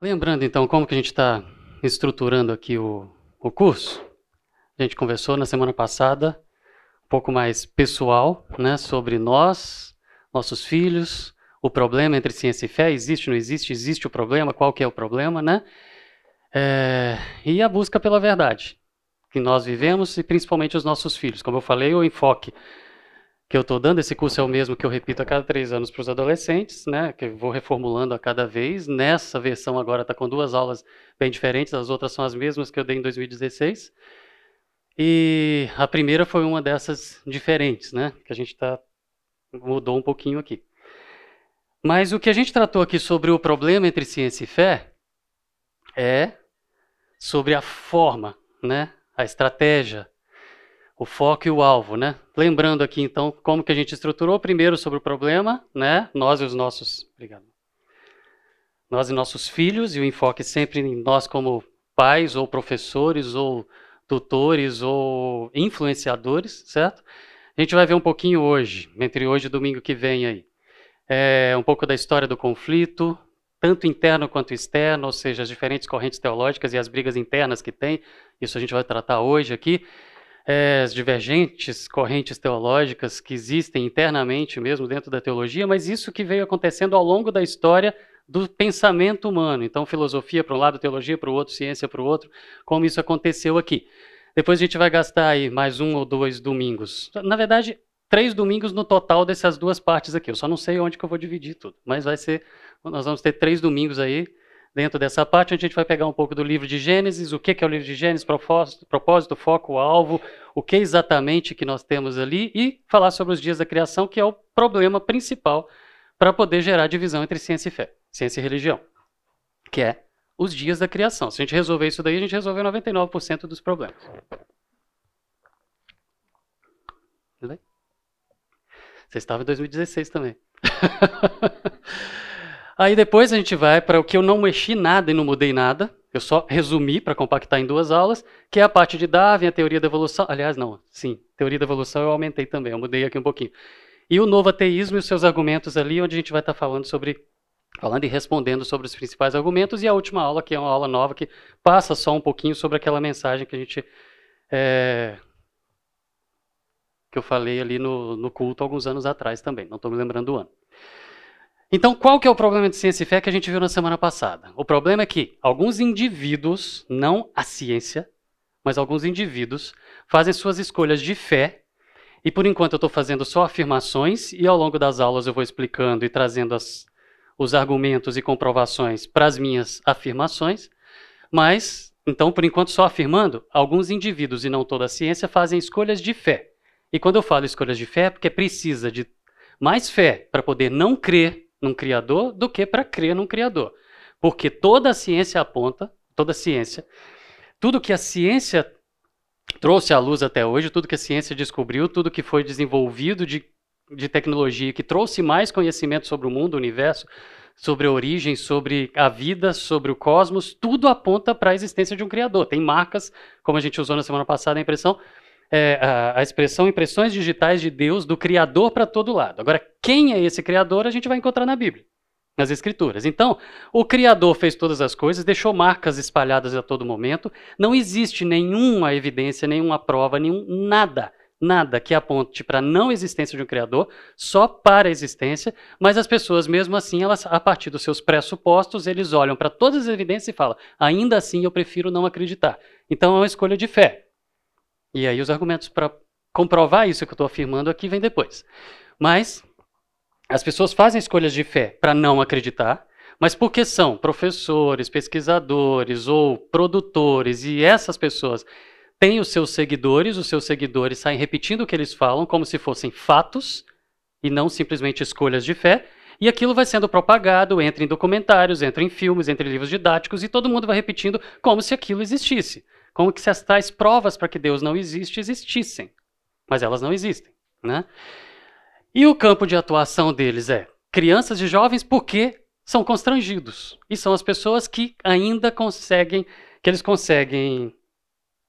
Lembrando então como que a gente está estruturando aqui o, o curso, a gente conversou na semana passada um pouco mais pessoal, né, sobre nós, nossos filhos, o problema entre ciência e fé, existe, não existe, existe o problema, qual que é o problema, né? É, e a busca pela verdade que nós vivemos e principalmente os nossos filhos. Como eu falei, o enfoque que eu estou dando, esse curso é o mesmo que eu repito a cada três anos para os adolescentes, né, que eu vou reformulando a cada vez. Nessa versão agora está com duas aulas bem diferentes, as outras são as mesmas que eu dei em 2016. E a primeira foi uma dessas diferentes, né, que a gente tá, mudou um pouquinho aqui. Mas o que a gente tratou aqui sobre o problema entre ciência e fé é sobre a forma, né, a estratégia, o foco e o alvo, né? Lembrando aqui então como que a gente estruturou primeiro sobre o problema, né? Nós e os nossos, obrigado. Nós e nossos filhos e o enfoque sempre em nós como pais ou professores ou tutores ou influenciadores, certo? A gente vai ver um pouquinho hoje, entre hoje e domingo que vem aí. É, um pouco da história do conflito, tanto interno quanto externo, ou seja, as diferentes correntes teológicas e as brigas internas que tem. Isso a gente vai tratar hoje aqui é, as divergentes correntes teológicas que existem internamente mesmo dentro da teologia, mas isso que veio acontecendo ao longo da história do pensamento humano. Então, filosofia para um lado, teologia para o outro, ciência para o outro, como isso aconteceu aqui. Depois a gente vai gastar aí mais um ou dois domingos. Na verdade, três domingos no total dessas duas partes aqui. Eu só não sei onde que eu vou dividir tudo, mas vai ser, nós vamos ter três domingos aí Dentro dessa parte, a gente vai pegar um pouco do livro de Gênesis, o que é o livro de Gênesis, propósito, propósito, foco, alvo, o que exatamente que nós temos ali e falar sobre os dias da criação, que é o problema principal para poder gerar divisão entre ciência e fé, ciência e religião, que é os dias da criação. Se a gente resolver isso daí, a gente resolveu 99% dos problemas. Tudo bem? Você estava em 2016 também. Aí depois a gente vai para o que eu não mexi nada e não mudei nada. Eu só resumi para compactar em duas aulas, que é a parte de Darwin, a teoria da evolução. Aliás, não, sim, teoria da evolução eu aumentei também, eu mudei aqui um pouquinho. E o novo ateísmo e os seus argumentos ali, onde a gente vai estar tá falando sobre falando e respondendo sobre os principais argumentos, e a última aula, que é uma aula nova, que passa só um pouquinho sobre aquela mensagem que a gente. É, que eu falei ali no, no culto alguns anos atrás também, não estou me lembrando do ano. Então, qual que é o problema de ciência e fé que a gente viu na semana passada? O problema é que alguns indivíduos, não a ciência, mas alguns indivíduos, fazem suas escolhas de fé, e por enquanto eu estou fazendo só afirmações, e ao longo das aulas eu vou explicando e trazendo as, os argumentos e comprovações para as minhas afirmações, mas, então, por enquanto só afirmando, alguns indivíduos, e não toda a ciência, fazem escolhas de fé. E quando eu falo escolhas de fé, é porque precisa de mais fé para poder não crer num Criador do que para crer num Criador. Porque toda a ciência aponta, toda a ciência, tudo que a ciência trouxe à luz até hoje, tudo que a ciência descobriu, tudo que foi desenvolvido de, de tecnologia, que trouxe mais conhecimento sobre o mundo, o universo, sobre a origem, sobre a vida, sobre o cosmos, tudo aponta para a existência de um Criador. Tem marcas, como a gente usou na semana passada, a impressão, é, a, a, expressão impressões digitais de Deus, do Criador para todo lado. Agora, quem é esse Criador, a gente vai encontrar na Bíblia, nas Escrituras. Então, o Criador fez todas as coisas, deixou marcas espalhadas a todo momento, não existe nenhuma evidência, nenhuma prova, nenhum nada. Nada que aponte para a não existência de um Criador, só para a existência, mas as pessoas, mesmo assim, elas, a partir dos seus pressupostos, eles olham para todas as evidências e falam: ainda assim eu prefiro não acreditar. Então é uma escolha de fé. E aí os argumentos para comprovar isso que eu estou afirmando aqui vem depois. Mas as pessoas fazem escolhas de fé para não acreditar, mas porque são professores, pesquisadores ou produtores e essas pessoas têm os seus seguidores, os seus seguidores saem repetindo o que eles falam como se fossem fatos e não simplesmente escolhas de fé, e aquilo vai sendo propagado, entra em documentários, entra em filmes, entra em livros didáticos e todo mundo vai repetindo como se aquilo existisse como que se as tais provas para que Deus não existe existissem. Mas elas não existem. Né? E o campo de atuação deles é crianças e jovens porque são constrangidos. E são as pessoas que ainda conseguem, que eles conseguem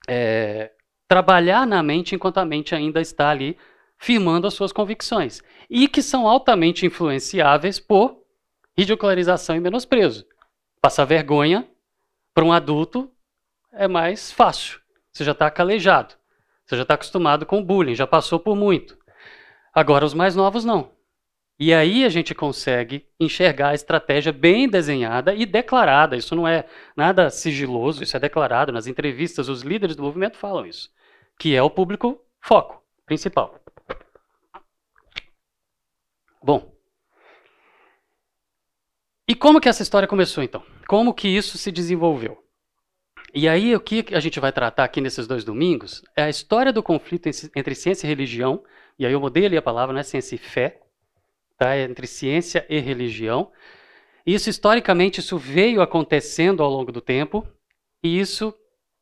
é, trabalhar na mente enquanto a mente ainda está ali firmando as suas convicções. E que são altamente influenciáveis por ridicularização e menosprezo Passar vergonha para um adulto é mais fácil. Você já está calejado. Você já está acostumado com bullying, já passou por muito. Agora, os mais novos não. E aí a gente consegue enxergar a estratégia bem desenhada e declarada. Isso não é nada sigiloso, isso é declarado nas entrevistas. Os líderes do movimento falam isso, que é o público foco principal. Bom, e como que essa história começou então? Como que isso se desenvolveu? E aí o que a gente vai tratar aqui nesses dois domingos é a história do conflito entre ciência e religião. E aí eu mudei a palavra, não é ciência e fé, tá? É entre ciência e religião. Isso historicamente isso veio acontecendo ao longo do tempo e isso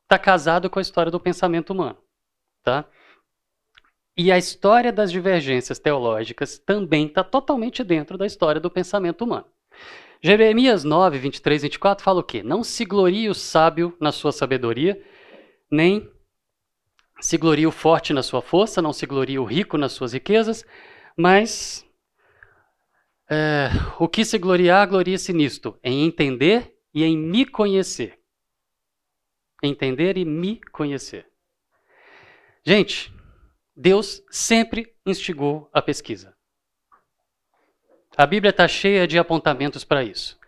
está casado com a história do pensamento humano, tá? E a história das divergências teológicas também está totalmente dentro da história do pensamento humano. Jeremias 9, 23, 24 fala o quê? Não se glorie o sábio na sua sabedoria, nem se glorie o forte na sua força, não se glorie o rico nas suas riquezas, mas é, o que se gloriar, glorie-se nisto, em entender e em me conhecer. Entender e me conhecer. Gente, Deus sempre instigou a pesquisa. A Bíblia está cheia de apontamentos para isso.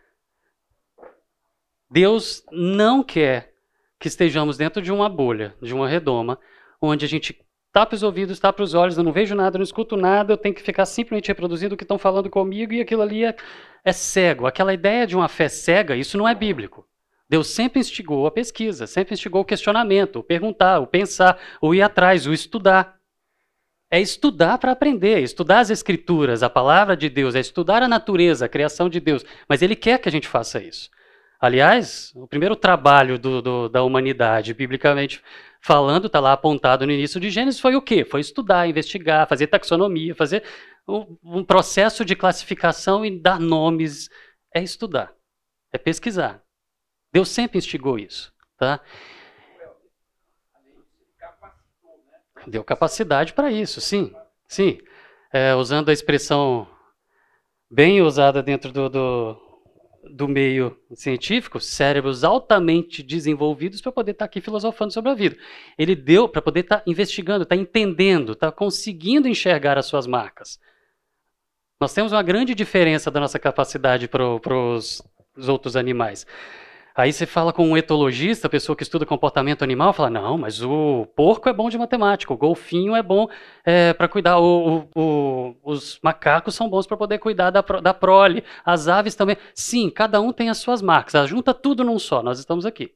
Deus não quer que estejamos dentro de uma bolha, de uma redoma, onde a gente tapa os ouvidos, tapa os olhos, eu não vejo nada, não escuto nada, eu tenho que ficar simplesmente reproduzindo o que estão falando comigo e aquilo ali é, é cego. Aquela ideia de uma fé cega, isso não é bíblico. Deus sempre instigou a pesquisa, sempre instigou o questionamento, o perguntar, o pensar, o ir atrás, o estudar é estudar para aprender, estudar as escrituras, a palavra de Deus, é estudar a natureza, a criação de Deus. Mas ele quer que a gente faça isso. Aliás, o primeiro trabalho do, do, da humanidade, biblicamente falando, está lá apontado no início de Gênesis, foi o quê? Foi estudar, investigar, fazer taxonomia, fazer um, um processo de classificação e dar nomes. É estudar, é pesquisar. Deus sempre instigou isso. Tá? Deu capacidade para isso, sim. Sim. É, usando a expressão bem usada dentro do, do, do meio científico, cérebros altamente desenvolvidos para poder estar tá aqui filosofando sobre a vida. Ele deu para poder estar tá investigando, estar tá entendendo, estar tá conseguindo enxergar as suas marcas. Nós temos uma grande diferença da nossa capacidade para os outros animais. Aí você fala com um etologista, pessoa que estuda comportamento animal, fala: não, mas o porco é bom de matemática, o golfinho é bom é, para cuidar, o, o, o, os macacos são bons para poder cuidar da, da prole, as aves também. Sim, cada um tem as suas marcas, junta tudo num só, nós estamos aqui.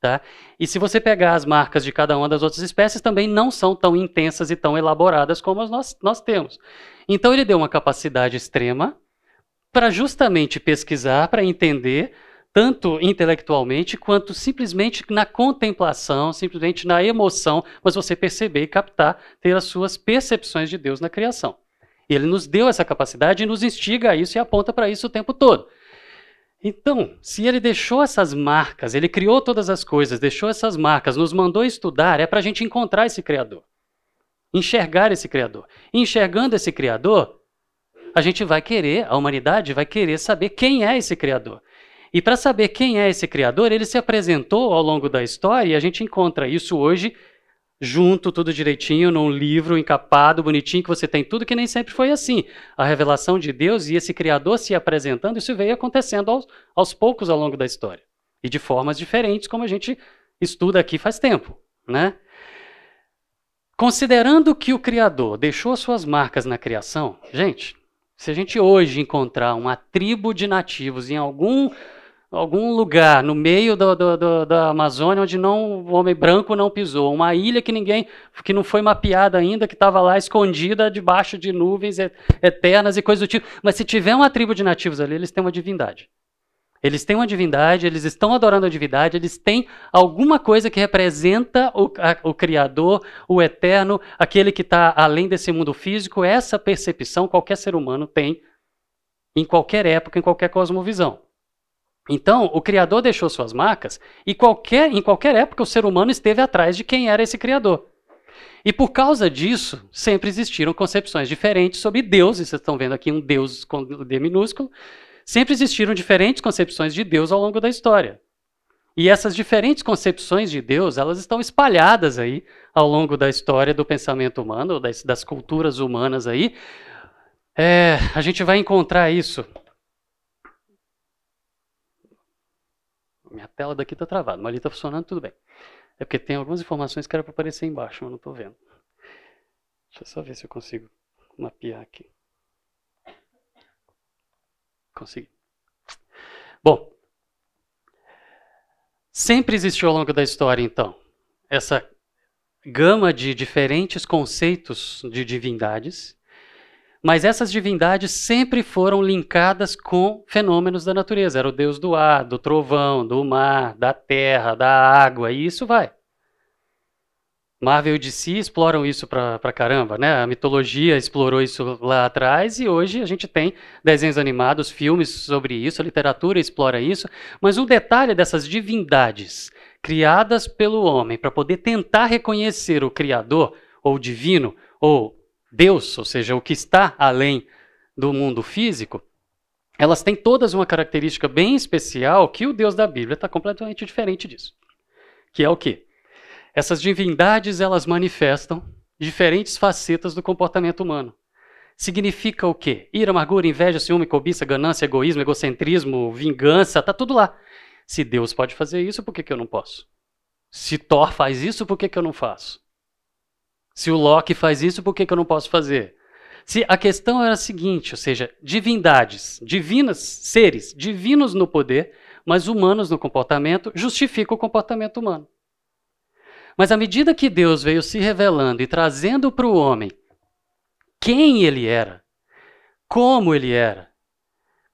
Tá? E se você pegar as marcas de cada uma das outras espécies, também não são tão intensas e tão elaboradas como nós, nós temos. Então ele deu uma capacidade extrema para justamente pesquisar, para entender tanto intelectualmente quanto simplesmente na contemplação, simplesmente na emoção, mas você perceber e captar, ter as suas percepções de Deus na criação. Ele nos deu essa capacidade e nos instiga a isso e aponta para isso o tempo todo. Então, se ele deixou essas marcas, ele criou todas as coisas, deixou essas marcas, nos mandou estudar, é para a gente encontrar esse Criador. Enxergar esse Criador. enxergando esse Criador, a gente vai querer, a humanidade vai querer saber quem é esse Criador. E para saber quem é esse criador, ele se apresentou ao longo da história e a gente encontra isso hoje junto, tudo direitinho, num livro encapado, bonitinho, que você tem tudo, que nem sempre foi assim. A revelação de Deus e esse Criador se apresentando, isso veio acontecendo aos, aos poucos ao longo da história. E de formas diferentes, como a gente estuda aqui faz tempo. Né? Considerando que o Criador deixou suas marcas na criação, gente, se a gente hoje encontrar uma tribo de nativos em algum algum lugar no meio do, do, do, da Amazônia onde não, o homem branco não pisou, uma ilha que ninguém, que não foi mapeada ainda, que estava lá escondida debaixo de nuvens eternas e coisas do tipo. Mas se tiver uma tribo de nativos ali, eles têm uma divindade. Eles têm uma divindade, eles estão adorando a divindade, eles têm alguma coisa que representa o, a, o Criador, o Eterno, aquele que está além desse mundo físico. Essa percepção qualquer ser humano tem em qualquer época, em qualquer cosmovisão. Então, o Criador deixou suas marcas e qualquer, em qualquer época o ser humano esteve atrás de quem era esse Criador. E por causa disso, sempre existiram concepções diferentes sobre Deus, e vocês estão vendo aqui um Deus com D minúsculo, sempre existiram diferentes concepções de Deus ao longo da história. E essas diferentes concepções de Deus, elas estão espalhadas aí ao longo da história do pensamento humano, das, das culturas humanas aí. É, a gente vai encontrar isso. Minha tela daqui está travada, mas ali está funcionando tudo bem. É porque tem algumas informações que era para aparecer embaixo, mas não estou vendo. Deixa eu só ver se eu consigo mapear aqui. Consegui. Bom, sempre existiu ao longo da história, então, essa gama de diferentes conceitos de divindades, mas essas divindades sempre foram linkadas com fenômenos da natureza. Era o deus do ar, do trovão, do mar, da terra, da água, e isso vai. Marvel e DC exploram isso pra, pra caramba, né? A mitologia explorou isso lá atrás e hoje a gente tem desenhos animados, filmes sobre isso, a literatura explora isso. Mas um detalhe dessas divindades criadas pelo homem para poder tentar reconhecer o Criador, ou divino, ou Deus, ou seja, o que está além do mundo físico, elas têm todas uma característica bem especial que o Deus da Bíblia está completamente diferente disso. Que é o quê? Essas divindades elas manifestam diferentes facetas do comportamento humano. Significa o quê? Ira, amargura, inveja, ciúme, cobiça, ganância, egoísmo, egocentrismo, vingança, está tudo lá. Se Deus pode fazer isso, por que, que eu não posso? Se Thor faz isso, por que, que eu não faço? Se o Loki faz isso, por que, que eu não posso fazer? Se a questão era a seguinte, ou seja, divindades, divinas, seres, divinos no poder, mas humanos no comportamento, justifica o comportamento humano. Mas à medida que Deus veio se revelando e trazendo para o homem quem ele era, como ele era,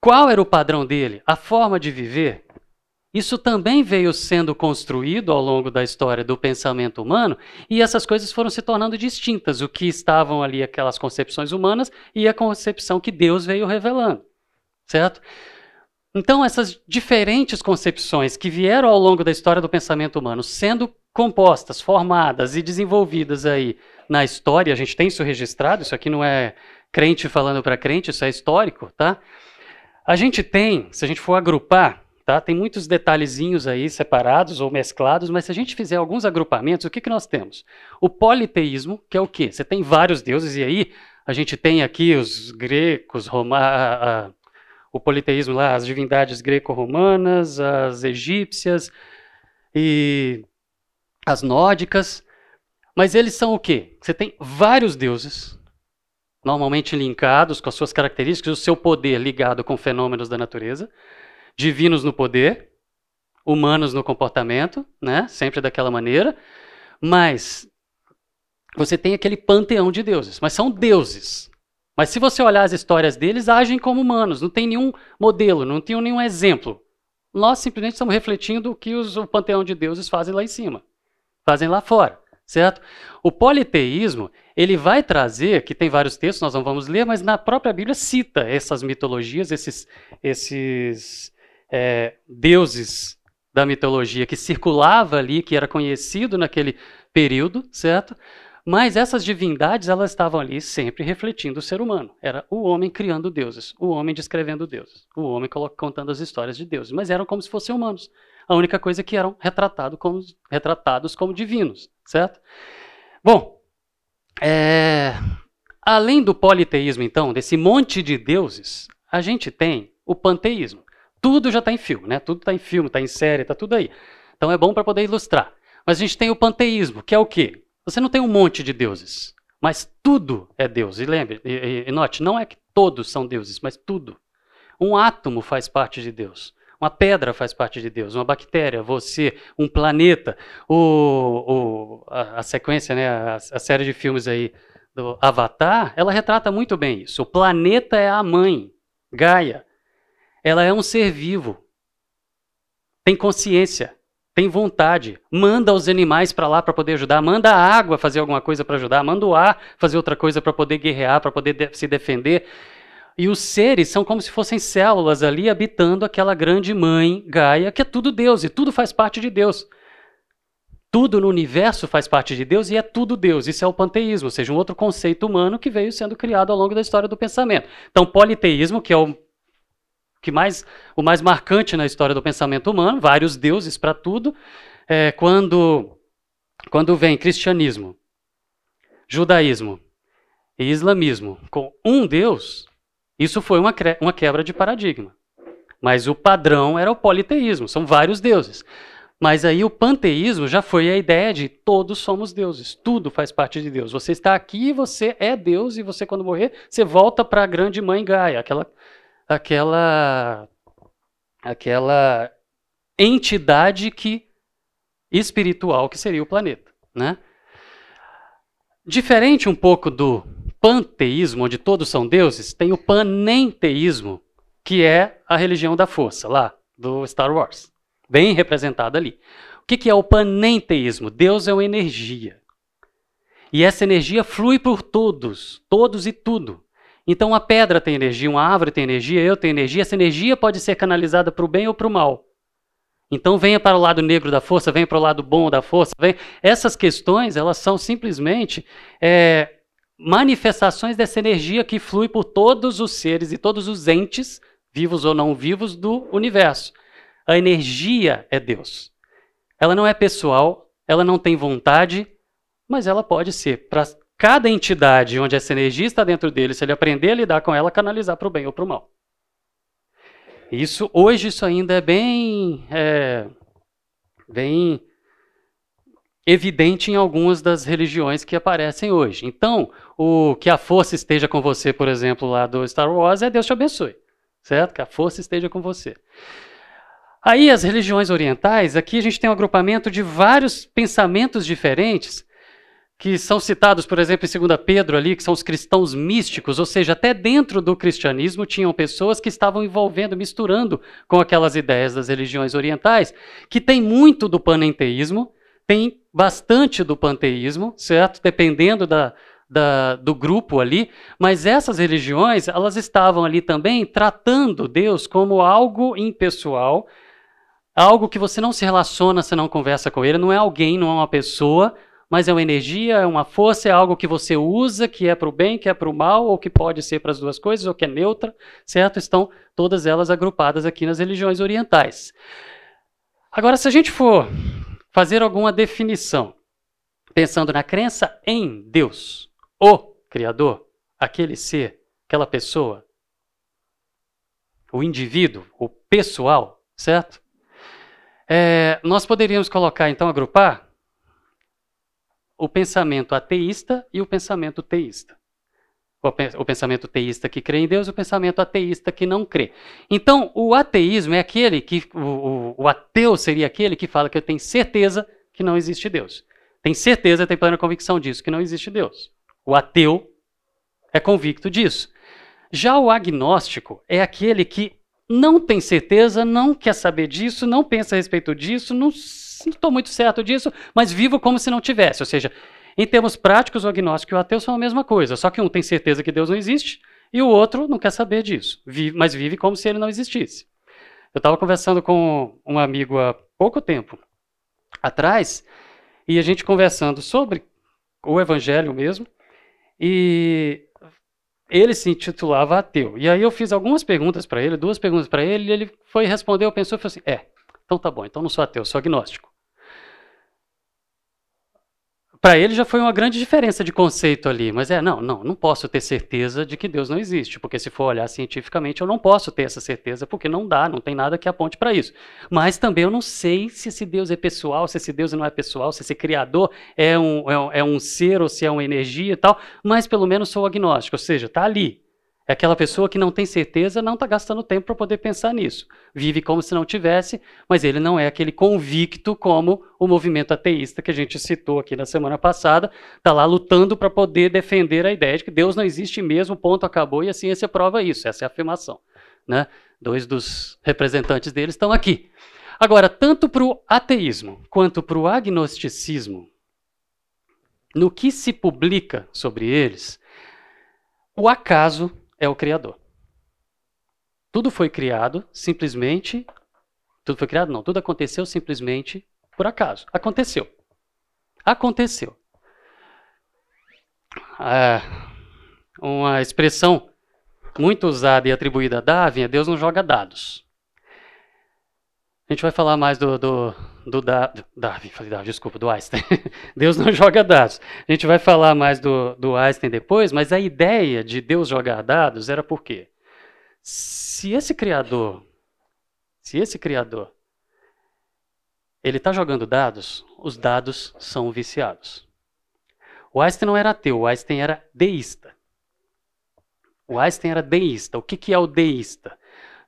qual era o padrão dele, a forma de viver, isso também veio sendo construído ao longo da história do pensamento humano e essas coisas foram se tornando distintas, o que estavam ali aquelas concepções humanas e a concepção que Deus veio revelando, certo? Então essas diferentes concepções que vieram ao longo da história do pensamento humano sendo compostas, formadas e desenvolvidas aí na história, a gente tem isso registrado, isso aqui não é crente falando para crente, isso é histórico, tá? A gente tem, se a gente for agrupar, tá? Tem muitos detalhezinhos aí separados ou mesclados, mas se a gente fizer alguns agrupamentos, o que, que nós temos? O politeísmo, que é o quê? Você tem vários deuses, e aí a gente tem aqui os gregos, Roma, o politeísmo lá, as divindades greco-romanas, as egípcias, e as nórdicas, mas eles são o quê? Você tem vários deuses, normalmente linkados com as suas características, o seu poder ligado com fenômenos da natureza, divinos no poder, humanos no comportamento, né? Sempre daquela maneira, mas você tem aquele panteão de deuses, mas são deuses. Mas se você olhar as histórias deles, agem como humanos, não tem nenhum modelo, não tem nenhum exemplo. Nós simplesmente estamos refletindo o que os, o panteão de deuses fazem lá em cima fazem lá fora, certo? O politeísmo, ele vai trazer, que tem vários textos, nós não vamos ler, mas na própria Bíblia cita essas mitologias, esses, esses é, deuses da mitologia que circulava ali, que era conhecido naquele período, certo? Mas essas divindades, elas estavam ali sempre refletindo o ser humano. Era o homem criando deuses, o homem descrevendo deuses, o homem contando as histórias de deuses, mas eram como se fossem humanos. A única coisa é que eram retratado como, retratados como divinos, certo? Bom, é, além do politeísmo, então, desse monte de deuses, a gente tem o panteísmo. Tudo já está em filme, né? Tudo está em filme, está em série, está tudo aí. Então é bom para poder ilustrar. Mas a gente tem o panteísmo, que é o quê? Você não tem um monte de deuses, mas tudo é Deus. E lembre, e, e note, não é que todos são deuses, mas tudo. Um átomo faz parte de Deus. Uma pedra faz parte de Deus, uma bactéria, você, um planeta. O, o a, a, sequência, né, a, a série de filmes aí do Avatar, ela retrata muito bem isso. O planeta é a mãe, Gaia. Ela é um ser vivo. Tem consciência, tem vontade. Manda os animais para lá para poder ajudar. Manda a água fazer alguma coisa para ajudar. Manda o ar fazer outra coisa para poder guerrear, para poder de se defender. E os seres são como se fossem células ali habitando aquela grande mãe Gaia, que é tudo Deus e tudo faz parte de Deus. Tudo no universo faz parte de Deus e é tudo Deus. Isso é o panteísmo, ou seja, um outro conceito humano que veio sendo criado ao longo da história do pensamento. Então, politeísmo, que é o que mais, o mais marcante na história do pensamento humano, vários deuses para tudo, é quando, quando vem cristianismo, judaísmo e islamismo com um Deus, isso foi uma, uma quebra de paradigma. Mas o padrão era o politeísmo, são vários deuses. Mas aí o panteísmo já foi a ideia de todos somos deuses, tudo faz parte de Deus. Você está aqui, você é Deus e você quando morrer, você volta para a grande mãe Gaia, aquela aquela aquela entidade que espiritual que seria o planeta, né? Diferente um pouco do panteísmo, onde todos são deuses, tem o panenteísmo, que é a religião da força, lá do Star Wars bem representada ali. O que, que é o panenteísmo? Deus é uma energia. E essa energia flui por todos, todos e tudo. Então a pedra tem energia, uma árvore tem energia, eu tenho energia. Essa energia pode ser canalizada para o bem ou para o mal. Então venha para o lado negro da força, venha para o lado bom da força. Venha. Essas questões elas são simplesmente é, manifestações dessa energia que flui por todos os seres e todos os entes, vivos ou não vivos, do universo. A energia é Deus. Ela não é pessoal, ela não tem vontade, mas ela pode ser para cada entidade onde essa energia está dentro dele, se ele aprender a lidar com ela, canalizar para o bem ou para o mal. Isso hoje isso ainda é bem, é, bem evidente em algumas das religiões que aparecem hoje. Então, o que a força esteja com você, por exemplo, lá do Star Wars, é Deus te abençoe, certo? Que a força esteja com você. Aí, as religiões orientais, aqui a gente tem um agrupamento de vários pensamentos diferentes, que são citados, por exemplo, em 2 Pedro ali, que são os cristãos místicos, ou seja, até dentro do cristianismo tinham pessoas que estavam envolvendo, misturando com aquelas ideias das religiões orientais, que tem muito do panenteísmo, tem bastante do panteísmo, certo? Dependendo da, da, do grupo ali, mas essas religiões, elas estavam ali também tratando Deus como algo impessoal, algo que você não se relaciona, você não conversa com ele, não é alguém, não é uma pessoa, mas é uma energia, é uma força, é algo que você usa, que é para o bem, que é para o mal, ou que pode ser para as duas coisas, ou que é neutra, certo? Estão todas elas agrupadas aqui nas religiões orientais. Agora, se a gente for fazer alguma definição, pensando na crença em Deus, o Criador, aquele ser, aquela pessoa, o indivíduo, o pessoal, certo? É, nós poderíamos colocar, então, agrupar o pensamento ateísta e o pensamento teísta. O pensamento teísta que crê em Deus e o pensamento ateísta que não crê. Então, o ateísmo é aquele que. O, o, ateu seria aquele que fala que eu tenho certeza que não existe Deus. Tem certeza, tem plena convicção disso, que não existe Deus. O ateu é convicto disso. Já o agnóstico é aquele que não tem certeza, não quer saber disso, não pensa a respeito disso, não estou muito certo disso, mas vivo como se não tivesse. Ou seja, em termos práticos, o agnóstico e o ateu são a mesma coisa, só que um tem certeza que Deus não existe e o outro não quer saber disso, vive, mas vive como se ele não existisse. Eu estava conversando com um amigo há pouco tempo atrás e a gente conversando sobre o evangelho mesmo e ele se intitulava ateu. E aí eu fiz algumas perguntas para ele, duas perguntas para ele, e ele foi responder, eu pensou e falou assim: "É, então tá bom, então não sou ateu, sou agnóstico". Para ele já foi uma grande diferença de conceito ali, mas é, não, não, não posso ter certeza de que Deus não existe, porque se for olhar cientificamente eu não posso ter essa certeza, porque não dá, não tem nada que aponte para isso. Mas também eu não sei se esse Deus é pessoal, se esse Deus não é pessoal, se esse Criador é um, é um, é um ser ou se é uma energia e tal, mas pelo menos sou agnóstico, ou seja, está ali, é aquela pessoa que não tem certeza, não está gastando tempo para poder pensar nisso. Vive como se não tivesse, mas ele não é aquele convicto como o movimento ateísta que a gente citou aqui na semana passada. Está lá lutando para poder defender a ideia de que Deus não existe mesmo, ponto, acabou, e a ciência prova isso. Essa é a afirmação. Né? Dois dos representantes deles estão aqui. Agora, tanto para o ateísmo quanto para o agnosticismo, no que se publica sobre eles, o acaso é o Criador. Tudo foi criado simplesmente. Tudo foi criado? Não. Tudo aconteceu simplesmente por acaso. Aconteceu. Aconteceu. Ah, uma expressão muito usada e atribuída a Darwin é Deus não joga dados. A gente vai falar mais do, do, do da, Darwin, falei Darwin, desculpa, do Einstein. Deus não joga dados. A gente vai falar mais do, do Einstein depois, mas a ideia de Deus jogar dados era por quê? Se esse criador, se esse criador, ele está jogando dados, os dados são viciados. O Einstein não era ateu, o Einstein era deísta. O Einstein era deísta. O que, que é o deísta?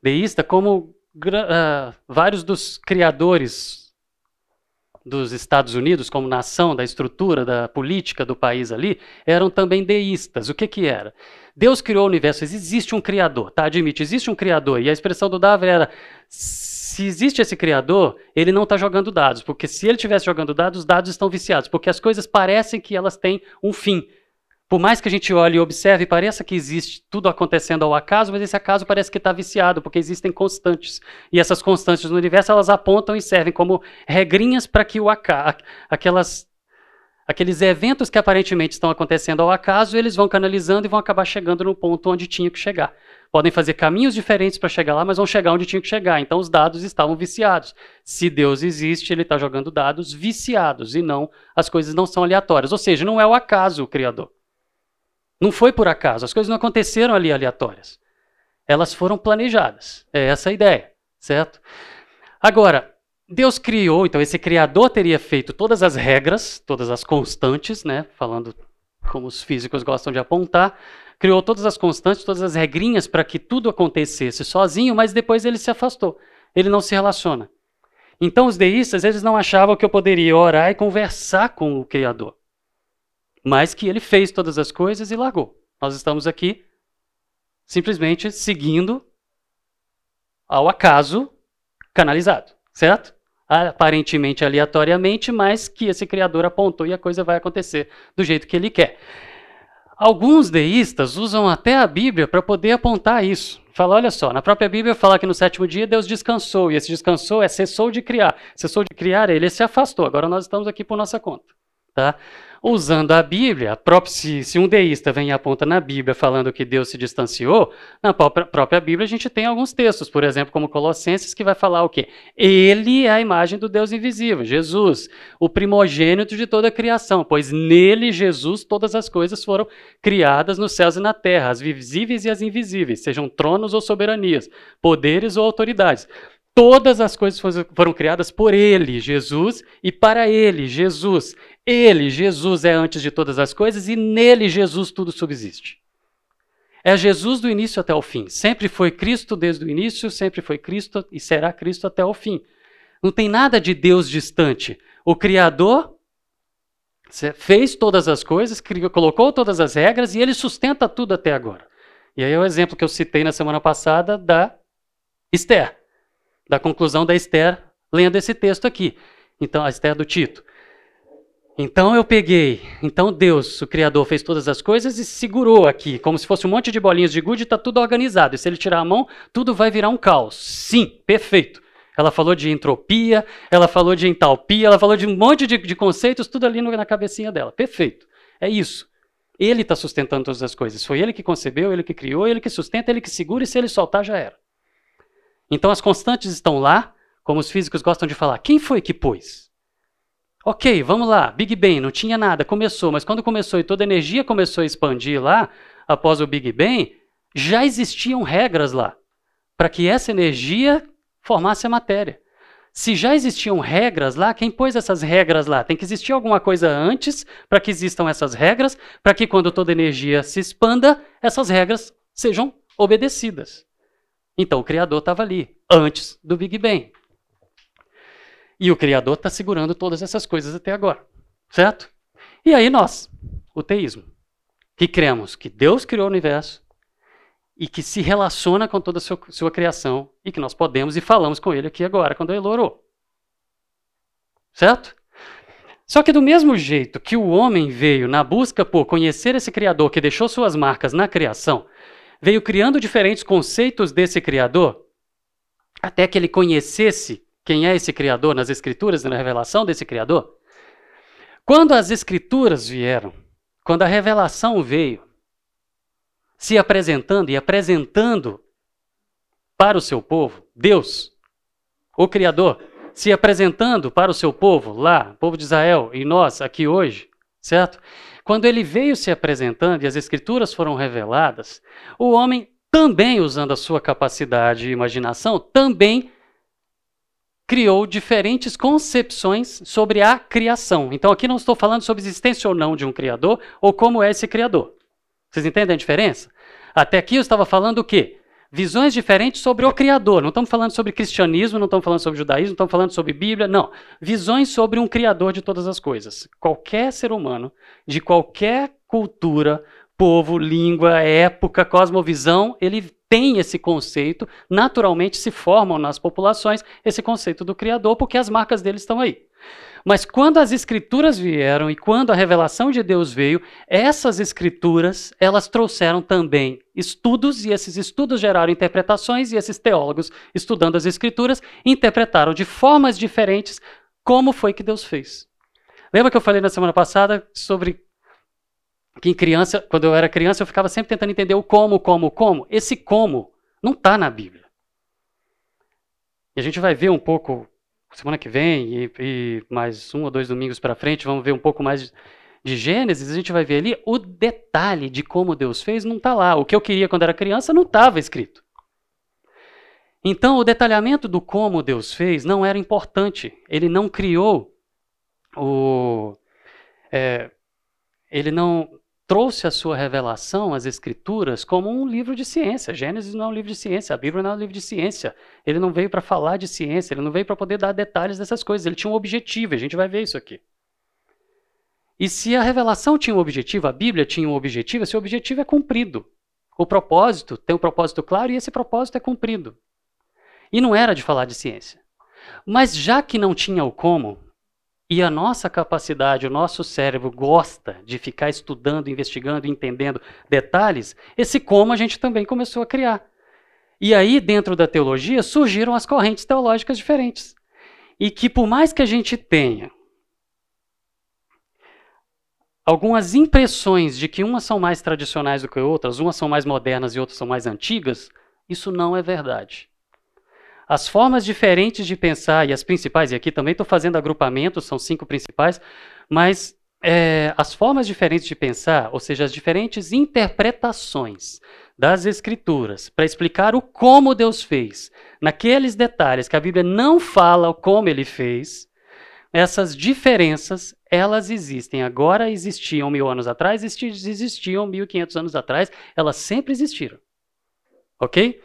Deísta, como uh, vários dos criadores dos Estados Unidos, como nação, da estrutura, da política do país ali, eram também deístas. O que, que era? Deus criou o universo, existe um criador, tá? Admite, existe um criador. E a expressão do Davi era: se existe esse criador, ele não está jogando dados, porque se ele estivesse jogando dados, os dados estão viciados, porque as coisas parecem que elas têm um fim. Por mais que a gente olhe e observe, pareça que existe tudo acontecendo ao acaso, mas esse acaso parece que está viciado, porque existem constantes. E essas constantes no universo, elas apontam e servem como regrinhas para que o aquelas, aqueles eventos que aparentemente estão acontecendo ao acaso, eles vão canalizando e vão acabar chegando no ponto onde tinha que chegar. Podem fazer caminhos diferentes para chegar lá, mas vão chegar onde tinha que chegar. Então os dados estavam viciados. Se Deus existe, ele está jogando dados viciados e não as coisas não são aleatórias. Ou seja, não é o acaso o Criador. Não foi por acaso, as coisas não aconteceram ali aleatórias. Elas foram planejadas. É essa a ideia, certo? Agora, Deus criou, então esse criador teria feito todas as regras, todas as constantes, né, falando como os físicos gostam de apontar, criou todas as constantes, todas as regrinhas para que tudo acontecesse sozinho, mas depois ele se afastou. Ele não se relaciona. Então os deístas, eles não achavam que eu poderia orar e conversar com o criador mas que ele fez todas as coisas e largou. Nós estamos aqui simplesmente seguindo ao acaso canalizado, certo? Aparentemente aleatoriamente, mas que esse criador apontou e a coisa vai acontecer do jeito que ele quer. Alguns deístas usam até a Bíblia para poder apontar isso. Fala, olha só, na própria Bíblia fala que no sétimo dia Deus descansou, e esse descansou é cessou de criar. Cessou de criar, ele se afastou. Agora nós estamos aqui por nossa conta. Tá? Usando a Bíblia, se, se, um deísta vem e aponta na Bíblia falando que Deus se distanciou, na própria, própria, Bíblia a gente tem alguns textos, por exemplo, como Colossenses, que vai falar o quê? Ele é a imagem do Deus invisível, Jesus, o primogênito de toda a criação, pois nele, Jesus, todas as coisas foram criadas nos céus e na terra, as visíveis e as invisíveis, sejam tronos ou soberanias, poderes ou autoridades. Todas as coisas foram criadas por Ele, Jesus, e para Ele, Jesus. Ele, Jesus, é antes de todas as coisas e nele, Jesus, tudo subsiste. É Jesus do início até o fim. Sempre foi Cristo desde o início, sempre foi Cristo e será Cristo até o fim. Não tem nada de Deus distante. O Criador fez todas as coisas, colocou todas as regras e ele sustenta tudo até agora. E aí é o exemplo que eu citei na semana passada da Esther da conclusão da Esther lendo esse texto aqui. Então, a Esther do Tito. Então eu peguei, então Deus, o Criador, fez todas as coisas e segurou aqui, como se fosse um monte de bolinhas de gude, está tudo organizado. E se ele tirar a mão, tudo vai virar um caos. Sim, perfeito. Ela falou de entropia, ela falou de entalpia, ela falou de um monte de, de conceitos, tudo ali na cabecinha dela. Perfeito. É isso. Ele está sustentando todas as coisas. Foi ele que concebeu, ele que criou, ele que sustenta, ele que segura, e se ele soltar, já era. Então as constantes estão lá, como os físicos gostam de falar. Quem foi que pôs? Ok, vamos lá. Big Bang, não tinha nada, começou, mas quando começou e toda a energia começou a expandir lá, após o Big Bang, já existiam regras lá para que essa energia formasse a matéria. Se já existiam regras lá, quem pôs essas regras lá? Tem que existir alguma coisa antes para que existam essas regras, para que quando toda energia se expanda, essas regras sejam obedecidas. Então o Criador estava ali, antes do Big Bang. E o Criador está segurando todas essas coisas até agora. Certo? E aí nós, o teísmo, que cremos que Deus criou o universo e que se relaciona com toda a sua, sua criação e que nós podemos e falamos com ele aqui agora, quando ele orou. Certo? Só que do mesmo jeito que o homem veio na busca por conhecer esse Criador que deixou suas marcas na criação, veio criando diferentes conceitos desse Criador, até que ele conhecesse quem é esse Criador nas Escrituras, na revelação desse Criador. Quando as Escrituras vieram, quando a revelação veio, se apresentando e apresentando para o seu povo, Deus, o Criador, se apresentando para o seu povo lá, povo de Israel, e nós aqui hoje, certo? Quando ele veio se apresentando e as escrituras foram reveladas, o homem também usando a sua capacidade e imaginação, também criou diferentes concepções sobre a criação. Então aqui não estou falando sobre existência ou não de um criador ou como é esse criador. Vocês entendem a diferença? Até aqui eu estava falando o quê? Visões diferentes sobre o Criador. Não estamos falando sobre cristianismo, não estamos falando sobre judaísmo, não estamos falando sobre Bíblia, não. Visões sobre um Criador de todas as coisas. Qualquer ser humano, de qualquer cultura, povo, língua, época, cosmovisão, ele tem esse conceito, naturalmente se formam nas populações esse conceito do Criador, porque as marcas dele estão aí. Mas quando as escrituras vieram e quando a revelação de Deus veio, essas escrituras, elas trouxeram também estudos e esses estudos geraram interpretações e esses teólogos, estudando as escrituras, interpretaram de formas diferentes como foi que Deus fez. Lembra que eu falei na semana passada sobre que em criança, quando eu era criança, eu ficava sempre tentando entender o como, como, como. Esse como não está na Bíblia. E a gente vai ver um pouco semana que vem e, e mais um ou dois domingos para frente, vamos ver um pouco mais de Gênesis, a gente vai ver ali o detalhe de como Deus fez não está lá. O que eu queria quando era criança não estava escrito. Então, o detalhamento do como Deus fez não era importante. Ele não criou o. É, ele não trouxe a sua revelação, as Escrituras, como um livro de ciência. Gênesis não é um livro de ciência, a Bíblia não é um livro de ciência. Ele não veio para falar de ciência, ele não veio para poder dar detalhes dessas coisas. Ele tinha um objetivo, a gente vai ver isso aqui. E se a revelação tinha um objetivo, a Bíblia tinha um objetivo, esse objetivo é cumprido. O propósito tem um propósito claro e esse propósito é cumprido. E não era de falar de ciência. Mas já que não tinha o como, e a nossa capacidade, o nosso cérebro gosta de ficar estudando, investigando, entendendo detalhes, esse como a gente também começou a criar. E aí, dentro da teologia, surgiram as correntes teológicas diferentes. E que, por mais que a gente tenha algumas impressões de que umas são mais tradicionais do que outras, umas são mais modernas e outras são mais antigas, isso não é verdade. As formas diferentes de pensar e as principais, e aqui também estou fazendo agrupamentos, são cinco principais, mas é, as formas diferentes de pensar, ou seja, as diferentes interpretações das Escrituras para explicar o como Deus fez, naqueles detalhes que a Bíblia não fala como ele fez, essas diferenças, elas existem. Agora existiam mil anos atrás, existiam mil quinhentos anos atrás, elas sempre existiram. Ok?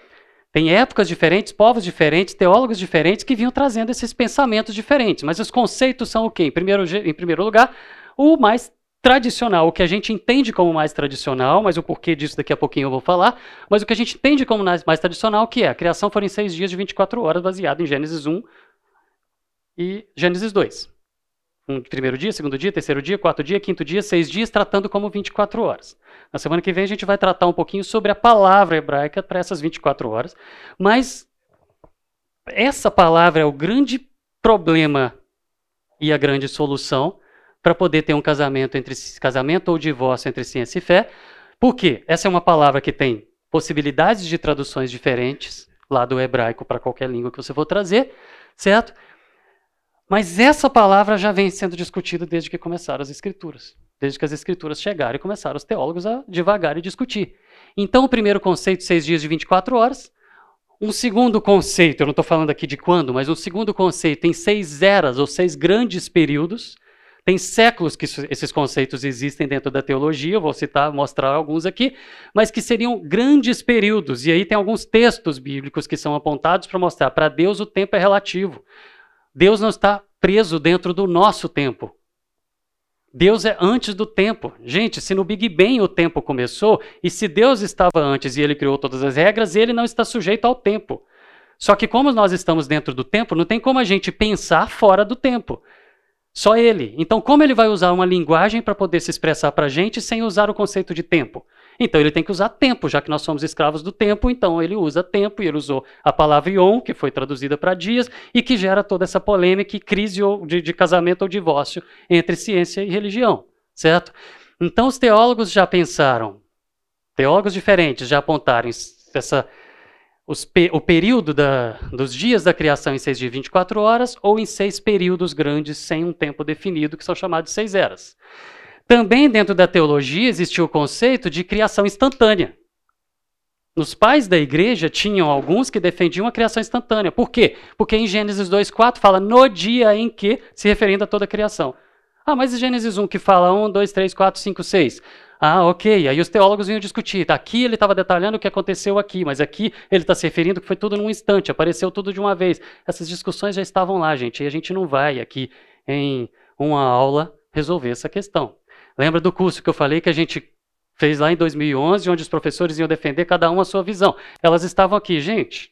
Tem épocas diferentes, povos diferentes, teólogos diferentes que vinham trazendo esses pensamentos diferentes. Mas os conceitos são o quê? Em primeiro, em primeiro lugar, o mais tradicional, o que a gente entende como mais tradicional, mas o porquê disso daqui a pouquinho eu vou falar, mas o que a gente entende como mais, tradicional, que é a criação foram em seis dias de 24 horas, baseado em Gênesis 1 e Gênesis 2. Um primeiro dia, segundo dia, terceiro dia, quarto dia, quinto dia, seis dias, tratando como 24 horas. Na semana que vem a gente vai tratar um pouquinho sobre a palavra hebraica para essas 24 horas. Mas essa palavra é o grande problema e a grande solução para poder ter um casamento entre casamento ou divórcio entre ciência e fé. Por quê? Essa é uma palavra que tem possibilidades de traduções diferentes lá do hebraico para qualquer língua que você for trazer, certo? Mas essa palavra já vem sendo discutida desde que começaram as escrituras. Desde que as escrituras chegaram e começaram os teólogos a devagar e discutir. Então, o primeiro conceito, seis dias de 24 horas. Um segundo conceito, eu não estou falando aqui de quando, mas um segundo conceito tem seis eras ou seis grandes períodos. Tem séculos que esses conceitos existem dentro da teologia, eu vou citar, mostrar alguns aqui, mas que seriam grandes períodos. E aí tem alguns textos bíblicos que são apontados para mostrar para Deus o tempo é relativo. Deus não está preso dentro do nosso tempo. Deus é antes do tempo. Gente, se no Big Bang o tempo começou, e se Deus estava antes e ele criou todas as regras, ele não está sujeito ao tempo. Só que, como nós estamos dentro do tempo, não tem como a gente pensar fora do tempo. Só ele. Então, como ele vai usar uma linguagem para poder se expressar para a gente sem usar o conceito de tempo? Então ele tem que usar tempo, já que nós somos escravos do tempo, então ele usa tempo, e ele usou a palavra ion, que foi traduzida para dias, e que gera toda essa polêmica e crise de, de casamento ou divórcio entre ciência e religião, certo? Então os teólogos já pensaram, Teólogos diferentes já apontaram essa, os, o período da, dos dias da criação em seis dias e 24 horas ou em seis períodos grandes sem um tempo definido, que são chamados de seis eras. Também dentro da teologia existiu o conceito de criação instantânea. Nos pais da igreja tinham alguns que defendiam a criação instantânea. Por quê? Porque em Gênesis 2,4 fala no dia em que, se referindo a toda a criação. Ah, mas em Gênesis 1 que fala 1, 2, 3, 4, 5, 6. Ah, ok. Aí os teólogos vinham discutir. Aqui ele estava detalhando o que aconteceu aqui, mas aqui ele está se referindo que foi tudo num instante, apareceu tudo de uma vez. Essas discussões já estavam lá, gente, e a gente não vai aqui em uma aula resolver essa questão. Lembra do curso que eu falei que a gente fez lá em 2011, onde os professores iam defender cada um a sua visão. Elas estavam aqui, gente.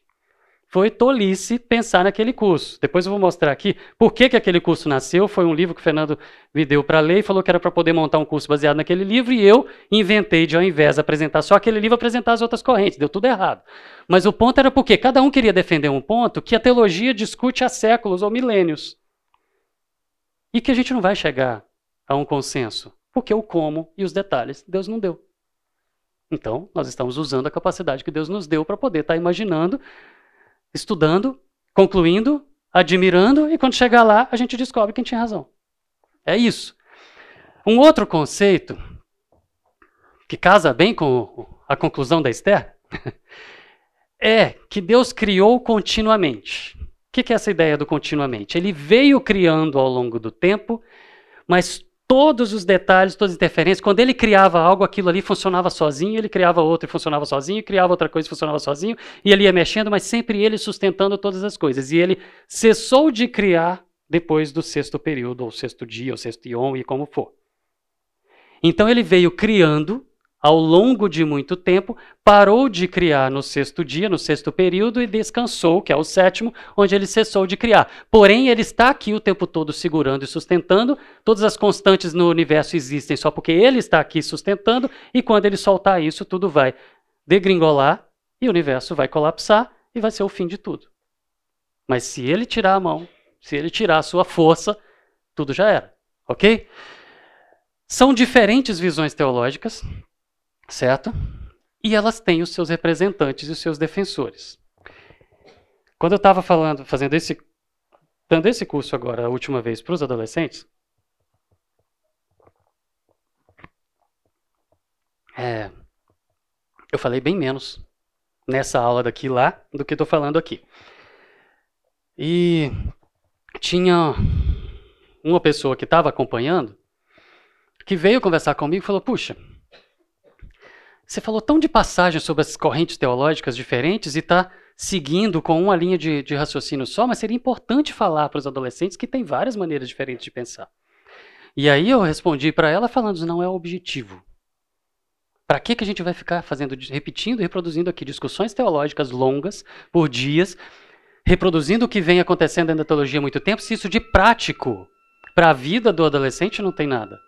Foi tolice pensar naquele curso. Depois eu vou mostrar aqui por que, que aquele curso nasceu. Foi um livro que o Fernando me deu para ler e falou que era para poder montar um curso baseado naquele livro. E eu inventei de, ao invés de apresentar só aquele livro, apresentar as outras correntes. Deu tudo errado. Mas o ponto era porque cada um queria defender um ponto que a teologia discute há séculos ou milênios. E que a gente não vai chegar a um consenso. Porque o como e os detalhes Deus não deu. Então, nós estamos usando a capacidade que Deus nos deu para poder estar tá imaginando, estudando, concluindo, admirando, e quando chegar lá, a gente descobre quem tinha razão. É isso. Um outro conceito que casa bem com a conclusão da Esther é que Deus criou continuamente. O que é essa ideia do continuamente? Ele veio criando ao longo do tempo, mas todos os detalhes, todas as interferências. Quando ele criava algo, aquilo ali funcionava sozinho, ele criava outro e funcionava sozinho, criava outra coisa e funcionava sozinho, e ele ia mexendo, mas sempre ele sustentando todas as coisas. E ele cessou de criar depois do sexto período, ou sexto dia, ou sexto ion, e como for. Então ele veio criando ao longo de muito tempo, parou de criar no sexto dia, no sexto período, e descansou, que é o sétimo, onde ele cessou de criar. Porém, ele está aqui o tempo todo segurando e sustentando. Todas as constantes no universo existem só porque ele está aqui sustentando, e quando ele soltar isso, tudo vai degringolar e o universo vai colapsar e vai ser o fim de tudo. Mas se ele tirar a mão, se ele tirar a sua força, tudo já era. Ok? São diferentes visões teológicas, certo? E elas têm os seus representantes e os seus defensores. Quando eu estava falando, fazendo esse, dando esse curso agora a última vez para os adolescentes, é, eu falei bem menos nessa aula daqui lá do que estou falando aqui. E tinha uma pessoa que estava acompanhando que veio conversar comigo e falou: Puxa, você falou tão de passagem sobre as correntes teológicas diferentes e está seguindo com uma linha de, de, raciocínio só, mas seria importante falar para os adolescentes que tem várias maneiras diferentes de pensar. E aí eu respondi para ela falando, não é o objetivo. Para que, que a gente vai ficar fazendo, repetindo e reproduzindo aqui discussões teológicas longas por dias, reproduzindo o que vem acontecendo da teologia há muito tempo, se isso de prático para a vida do adolescente não tem nada?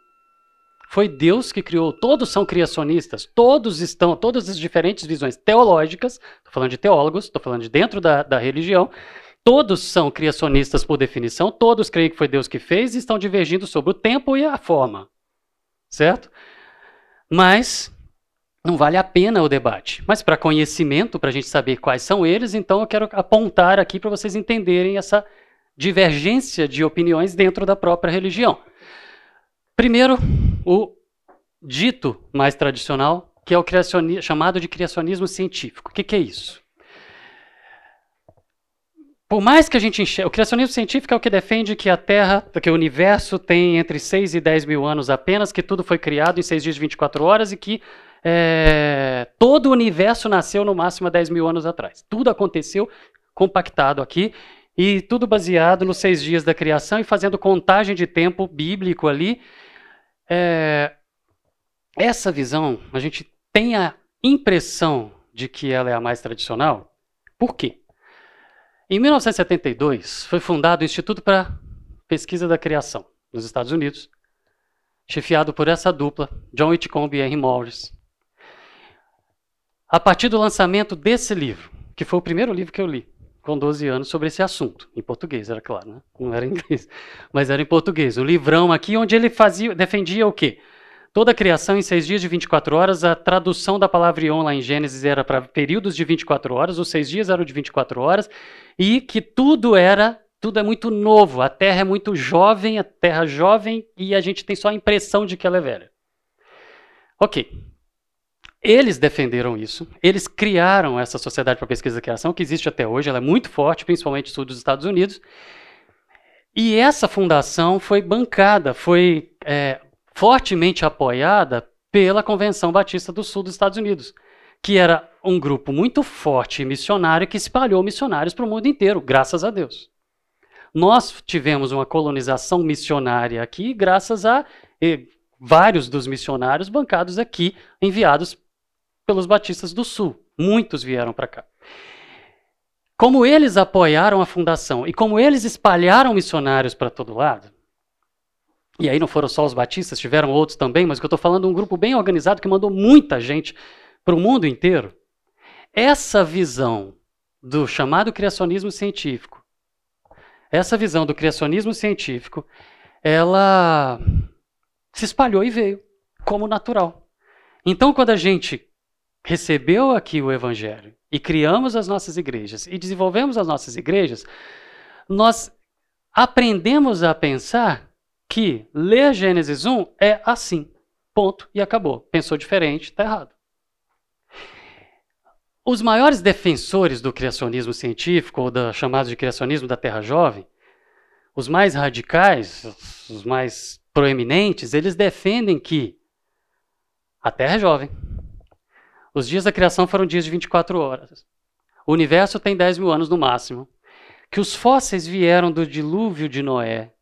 Foi Deus que criou, todos são criacionistas, todos estão, todas as diferentes visões teológicas, estou falando de teólogos, estou falando de dentro da, da religião, todos são criacionistas por definição, todos creem que foi Deus que fez e estão divergindo sobre o tempo e a forma. Certo? Mas não vale a pena o debate. Mas para conhecimento, para a gente saber quais são eles, então eu quero apontar aqui para vocês entenderem essa divergência de opiniões dentro da própria religião. Primeiro, o dito mais tradicional, que é o chamado de criacionismo científico. O que, que é isso? Por mais que a gente enxergue, o criacionismo científico é o que defende que a Terra, que o universo tem entre 6 e 10 mil anos apenas, que tudo foi criado em 6 dias e 24 horas e que é, todo o universo nasceu no máximo há 10 mil anos atrás. Tudo aconteceu compactado aqui e tudo baseado nos seis dias da criação e fazendo contagem de tempo bíblico ali é, essa visão, a gente tem a impressão de que ela é a mais tradicional. Por quê? Em 1972, foi fundado o Instituto para Pesquisa da Criação, nos Estados Unidos, chefiado por essa dupla, John Whitcomb e Henry Morris. A partir do lançamento desse livro, que foi o primeiro livro que eu li, com 12 anos sobre esse assunto, em português, era claro, né? não era em inglês, mas era em português. Um livrão aqui onde ele fazia, defendia o quê? Toda a criação em seis dias de 24 horas, a tradução da palavra Ion lá em Gênesis era para períodos de 24 horas, os seis dias eram de 24 horas, e que tudo era, tudo é muito novo, a terra é muito jovem, a terra jovem, e a gente tem só a impressão de que ela é velha. Ok. Eles defenderam isso, eles criaram essa Sociedade para Pesquisa e Criação, que existe até hoje, ela é muito forte, principalmente no sul dos Estados Unidos, e essa fundação foi bancada, foi é, fortemente apoiada pela Convenção Batista do Sul dos Estados Unidos, que era um grupo muito forte missionário que espalhou missionários para o mundo inteiro, graças a Deus. Nós tivemos uma colonização missionária aqui, graças a vários dos missionários bancados aqui, enviados pelos batistas do Sul. Muitos vieram para cá. Como eles apoiaram a fundação e como eles espalharam missionários para todo lado, e aí não foram só os batistas, tiveram outros também, mas que eu estou falando de um grupo bem organizado que mandou muita gente para o mundo inteiro. Essa visão do chamado criacionismo científico, essa visão do criacionismo científico, ela se espalhou e veio como natural. Então, quando a gente recebeu aqui o evangelho e criamos as nossas igrejas e desenvolvemos as nossas igrejas, nós aprendemos a pensar que ler Gênesis 1 é assim. Ponto e acabou. Pensou diferente, está errado. Os maiores defensores do criacionismo científico, ou da chamado de criacionismo da Terra Jovem, os mais radicais, os mais proeminentes, eles defendem que a Terra é jovem, os dias da criação foram dias de 24 horas. O universo tem 10 mil anos no máximo. Que os fósseis vieram do dilúvio de Noé.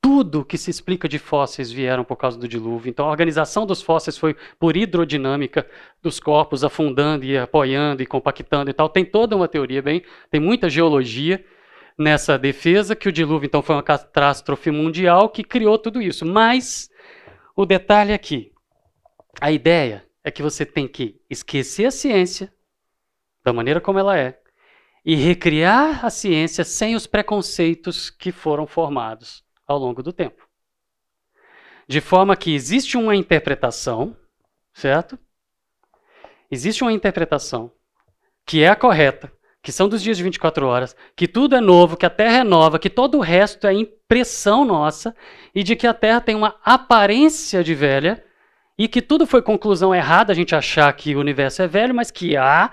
Tudo que se explica de fósseis vieram por causa do dilúvio. Então a organização dos fósseis foi por hidrodinâmica dos corpos afundando e apoiando e compactando e tal. Tem toda uma teoria bem, tem muita geologia nessa defesa que o dilúvio então foi uma catástrofe mundial que criou tudo isso. Mas o detalhe aqui, a ideia é que você tem que esquecer a ciência da maneira como ela é e recriar a ciência sem os preconceitos que foram formados ao longo do tempo. De forma que existe uma interpretação, certo? Existe uma interpretação que é a correta, que são dos dias de 24 horas, que tudo é novo, que a Terra é nova, que todo o resto é impressão nossa e de que a Terra tem uma aparência de velha e que tudo foi conclusão errada a gente achar que o universo é velho, mas que a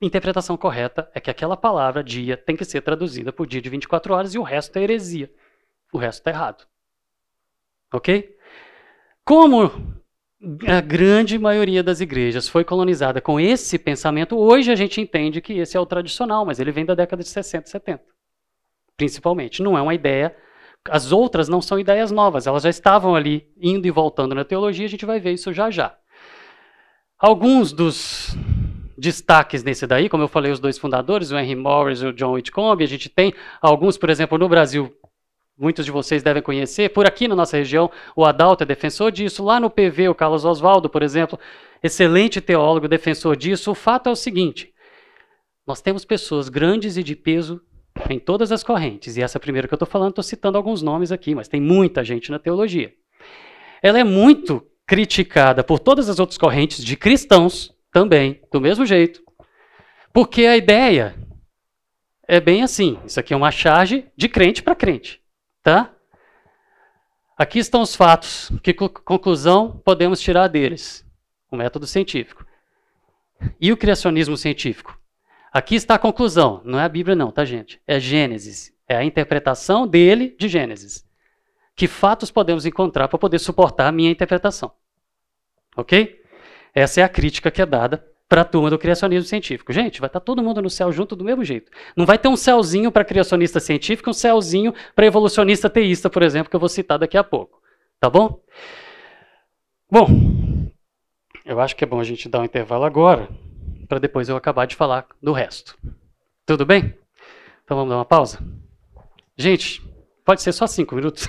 interpretação correta é que aquela palavra dia tem que ser traduzida por dia de 24 horas e o resto é heresia. O resto está errado. Ok? Como a grande maioria das igrejas foi colonizada com esse pensamento, hoje a gente entende que esse é o tradicional, mas ele vem da década de 60 e 70. Principalmente. Não é uma ideia as outras não são ideias novas, elas já estavam ali indo e voltando na teologia, a gente vai ver isso já já. Alguns dos destaques nesse daí, como eu falei, os dois fundadores, o Henry Morris e o John Whitcomb, a gente tem alguns, por exemplo, no Brasil, muitos de vocês devem conhecer, por aqui na nossa região, o Adalto é defensor disso, lá no PV, o Carlos Oswaldo, por exemplo, excelente teólogo, defensor disso. O fato é o seguinte, nós temos pessoas grandes e de peso em todas as correntes, e essa primeira que eu estou falando, estou citando alguns nomes aqui, mas tem muita gente na teologia. Ela é muito criticada por todas as outras correntes de cristãos também, do mesmo jeito, porque a ideia é bem assim: isso aqui é uma charge de crente para crente, tá? Aqui estão os fatos. Que conclusão podemos tirar deles? O método científico. E o criacionismo científico? Aqui está a conclusão. Não é a Bíblia, não, tá, gente? É Gênesis. É a interpretação dele de Gênesis. Que fatos podemos encontrar para poder suportar a minha interpretação? Ok? Essa é a crítica que é dada para a turma do criacionismo científico. Gente, vai estar tá todo mundo no céu junto do mesmo jeito. Não vai ter um céuzinho para criacionista científico, um céuzinho para evolucionista teísta, por exemplo, que eu vou citar daqui a pouco. Tá bom? Bom, eu acho que é bom a gente dar um intervalo agora para depois eu acabar de falar do resto. Tudo bem? Então vamos dar uma pausa? Gente, pode ser só cinco minutos.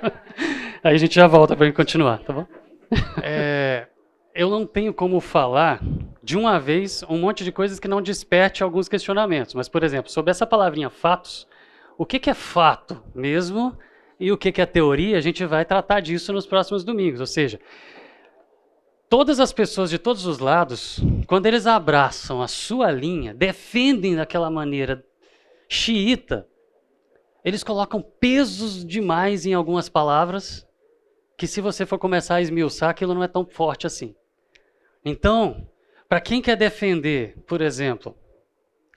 Aí a gente já volta para continuar, tá bom? É, eu não tenho como falar de uma vez um monte de coisas que não desperte alguns questionamentos. Mas, por exemplo, sobre essa palavrinha fatos, o que, que é fato mesmo e o que é teoria, a gente vai tratar disso nos próximos domingos. Ou seja, todas as pessoas de todos os lados, quando eles abraçam a sua linha, defendem daquela maneira xiita, eles colocam pesos demais em algumas palavras, que se você for começar a esmiuçar, aquilo não é tão forte assim. Então, para quem quer defender, por exemplo,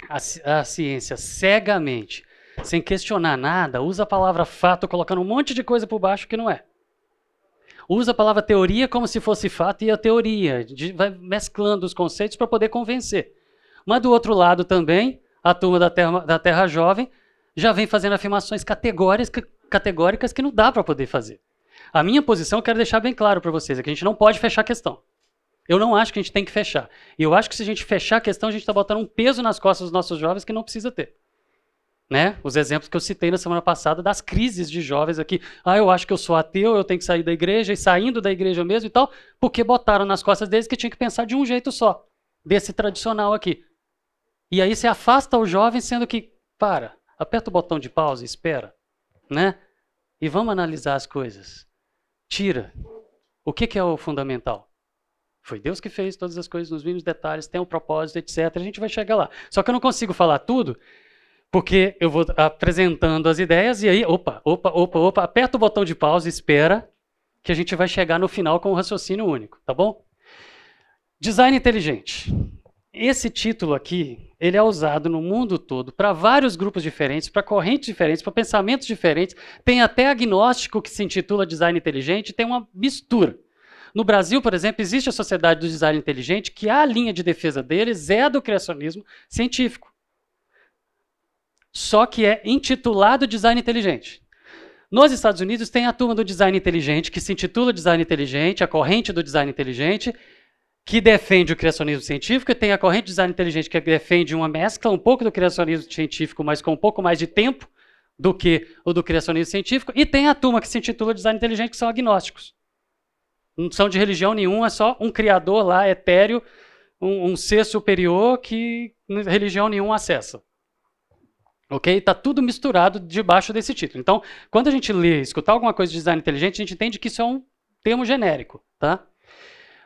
a, a ciência cegamente, sem questionar nada, usa a palavra fato colocando um monte de coisa por baixo que não é. Usa a palavra teoria como se fosse fato e a teoria, de, vai mesclando os conceitos para poder convencer. Mas do outro lado também, a turma da Terra, da terra Jovem já vem fazendo afirmações categóricas, categóricas que não dá para poder fazer. A minha posição, eu quero deixar bem claro para vocês, é que a gente não pode fechar a questão. Eu não acho que a gente tem que fechar. E eu acho que se a gente fechar a questão, a gente está botando um peso nas costas dos nossos jovens que não precisa ter. Né? Os exemplos que eu citei na semana passada das crises de jovens aqui. Ah, eu acho que eu sou ateu, eu tenho que sair da igreja, e saindo da igreja mesmo e tal, porque botaram nas costas deles que tinha que pensar de um jeito só, desse tradicional aqui. E aí você afasta o jovem, sendo que, para, aperta o botão de pausa e espera, né? E vamos analisar as coisas. Tira. O que, que é o fundamental? Foi Deus que fez todas as coisas nos mínimos detalhes, tem um propósito, etc. A gente vai chegar lá. Só que eu não consigo falar tudo, porque eu vou apresentando as ideias e aí, opa, opa, opa, opa, aperta o botão de pausa e espera que a gente vai chegar no final com um raciocínio único, tá bom? Design inteligente. Esse título aqui, ele é usado no mundo todo para vários grupos diferentes, para correntes diferentes, para pensamentos diferentes. Tem até agnóstico que se intitula design inteligente, tem uma mistura. No Brasil, por exemplo, existe a Sociedade do Design Inteligente, que a linha de defesa deles é a do criacionismo científico. Só que é intitulado Design Inteligente. Nos Estados Unidos tem a turma do Design Inteligente, que se intitula Design Inteligente, a corrente do Design Inteligente, que defende o criacionismo científico, e tem a corrente do Design Inteligente, que defende uma mescla um pouco do criacionismo científico, mas com um pouco mais de tempo do que o do criacionismo científico, e tem a turma que se intitula Design Inteligente, que são agnósticos. Não são de religião nenhuma, é só um criador lá, etéreo, um, um ser superior que religião nenhuma acessa. Ok? Está tudo misturado debaixo desse título. Então, quando a gente lê, escutar alguma coisa de design inteligente, a gente entende que isso é um termo genérico, tá?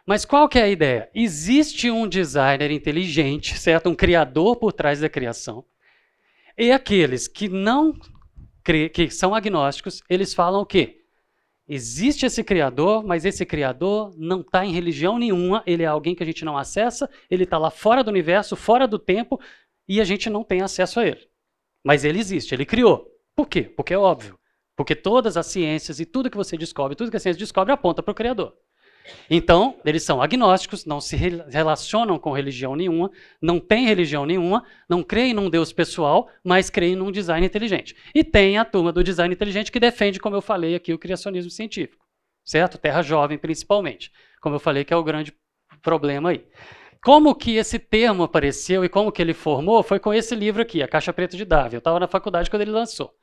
Mas qual que é a ideia? Existe um designer inteligente, certo? Um criador por trás da criação. E aqueles que não que são agnósticos, eles falam o quê? Existe esse Criador, mas esse Criador não está em religião nenhuma, ele é alguém que a gente não acessa, ele está lá fora do universo, fora do tempo, e a gente não tem acesso a ele. Mas ele existe, ele criou. Por quê? Porque é óbvio. Porque todas as ciências e tudo que você descobre, tudo que a ciência descobre aponta para o Criador. Então, eles são agnósticos, não se relacionam com religião nenhuma, não têm religião nenhuma, não creem num Deus pessoal, mas creem num design inteligente. E tem a turma do design inteligente que defende, como eu falei aqui, o criacionismo científico. Certo? Terra jovem, principalmente. Como eu falei, que é o grande problema aí. Como que esse termo apareceu e como que ele formou foi com esse livro aqui, A Caixa Preta de Darwin. Eu estava na faculdade quando ele lançou.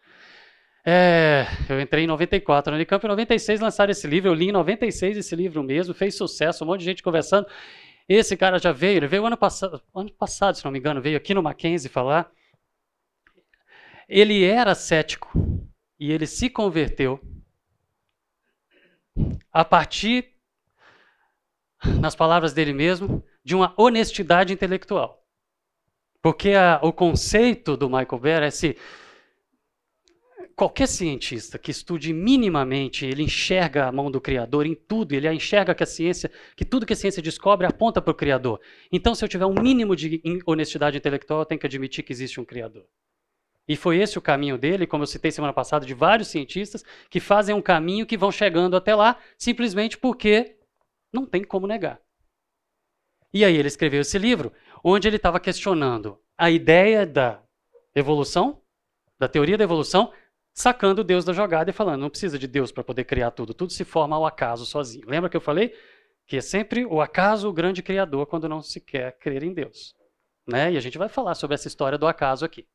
É, eu entrei em 94 no Unicamp, em 96 lançaram esse livro, eu li em 96 esse livro mesmo, fez sucesso, um monte de gente conversando. Esse cara já veio, ele veio ano passado, ano passado, se não me engano, veio aqui no Mackenzie falar. Ele era cético e ele se converteu a partir, nas palavras dele mesmo, de uma honestidade intelectual. Porque a, o conceito do Michael Bear é se qualquer cientista que estude minimamente, ele enxerga a mão do Criador em tudo, ele enxerga que a ciência, que tudo que a ciência descobre aponta para o Criador. Então, se eu tiver um mínimo de honestidade intelectual, eu tenho que admitir que existe um Criador. E foi esse o caminho dele, como eu citei semana passada, de vários cientistas que fazem um caminho que vão chegando até lá, simplesmente porque não tem como negar. E aí ele escreveu esse livro, onde ele estava questionando a ideia da evolução, da teoria da evolução, sacando Deus da jogada e falando, não precisa de Deus para poder criar tudo, tudo se forma ao acaso sozinho. Lembra que eu falei que é sempre o acaso o grande criador quando não se quer crer em Deus. Né? E a gente vai falar sobre essa história do acaso aqui.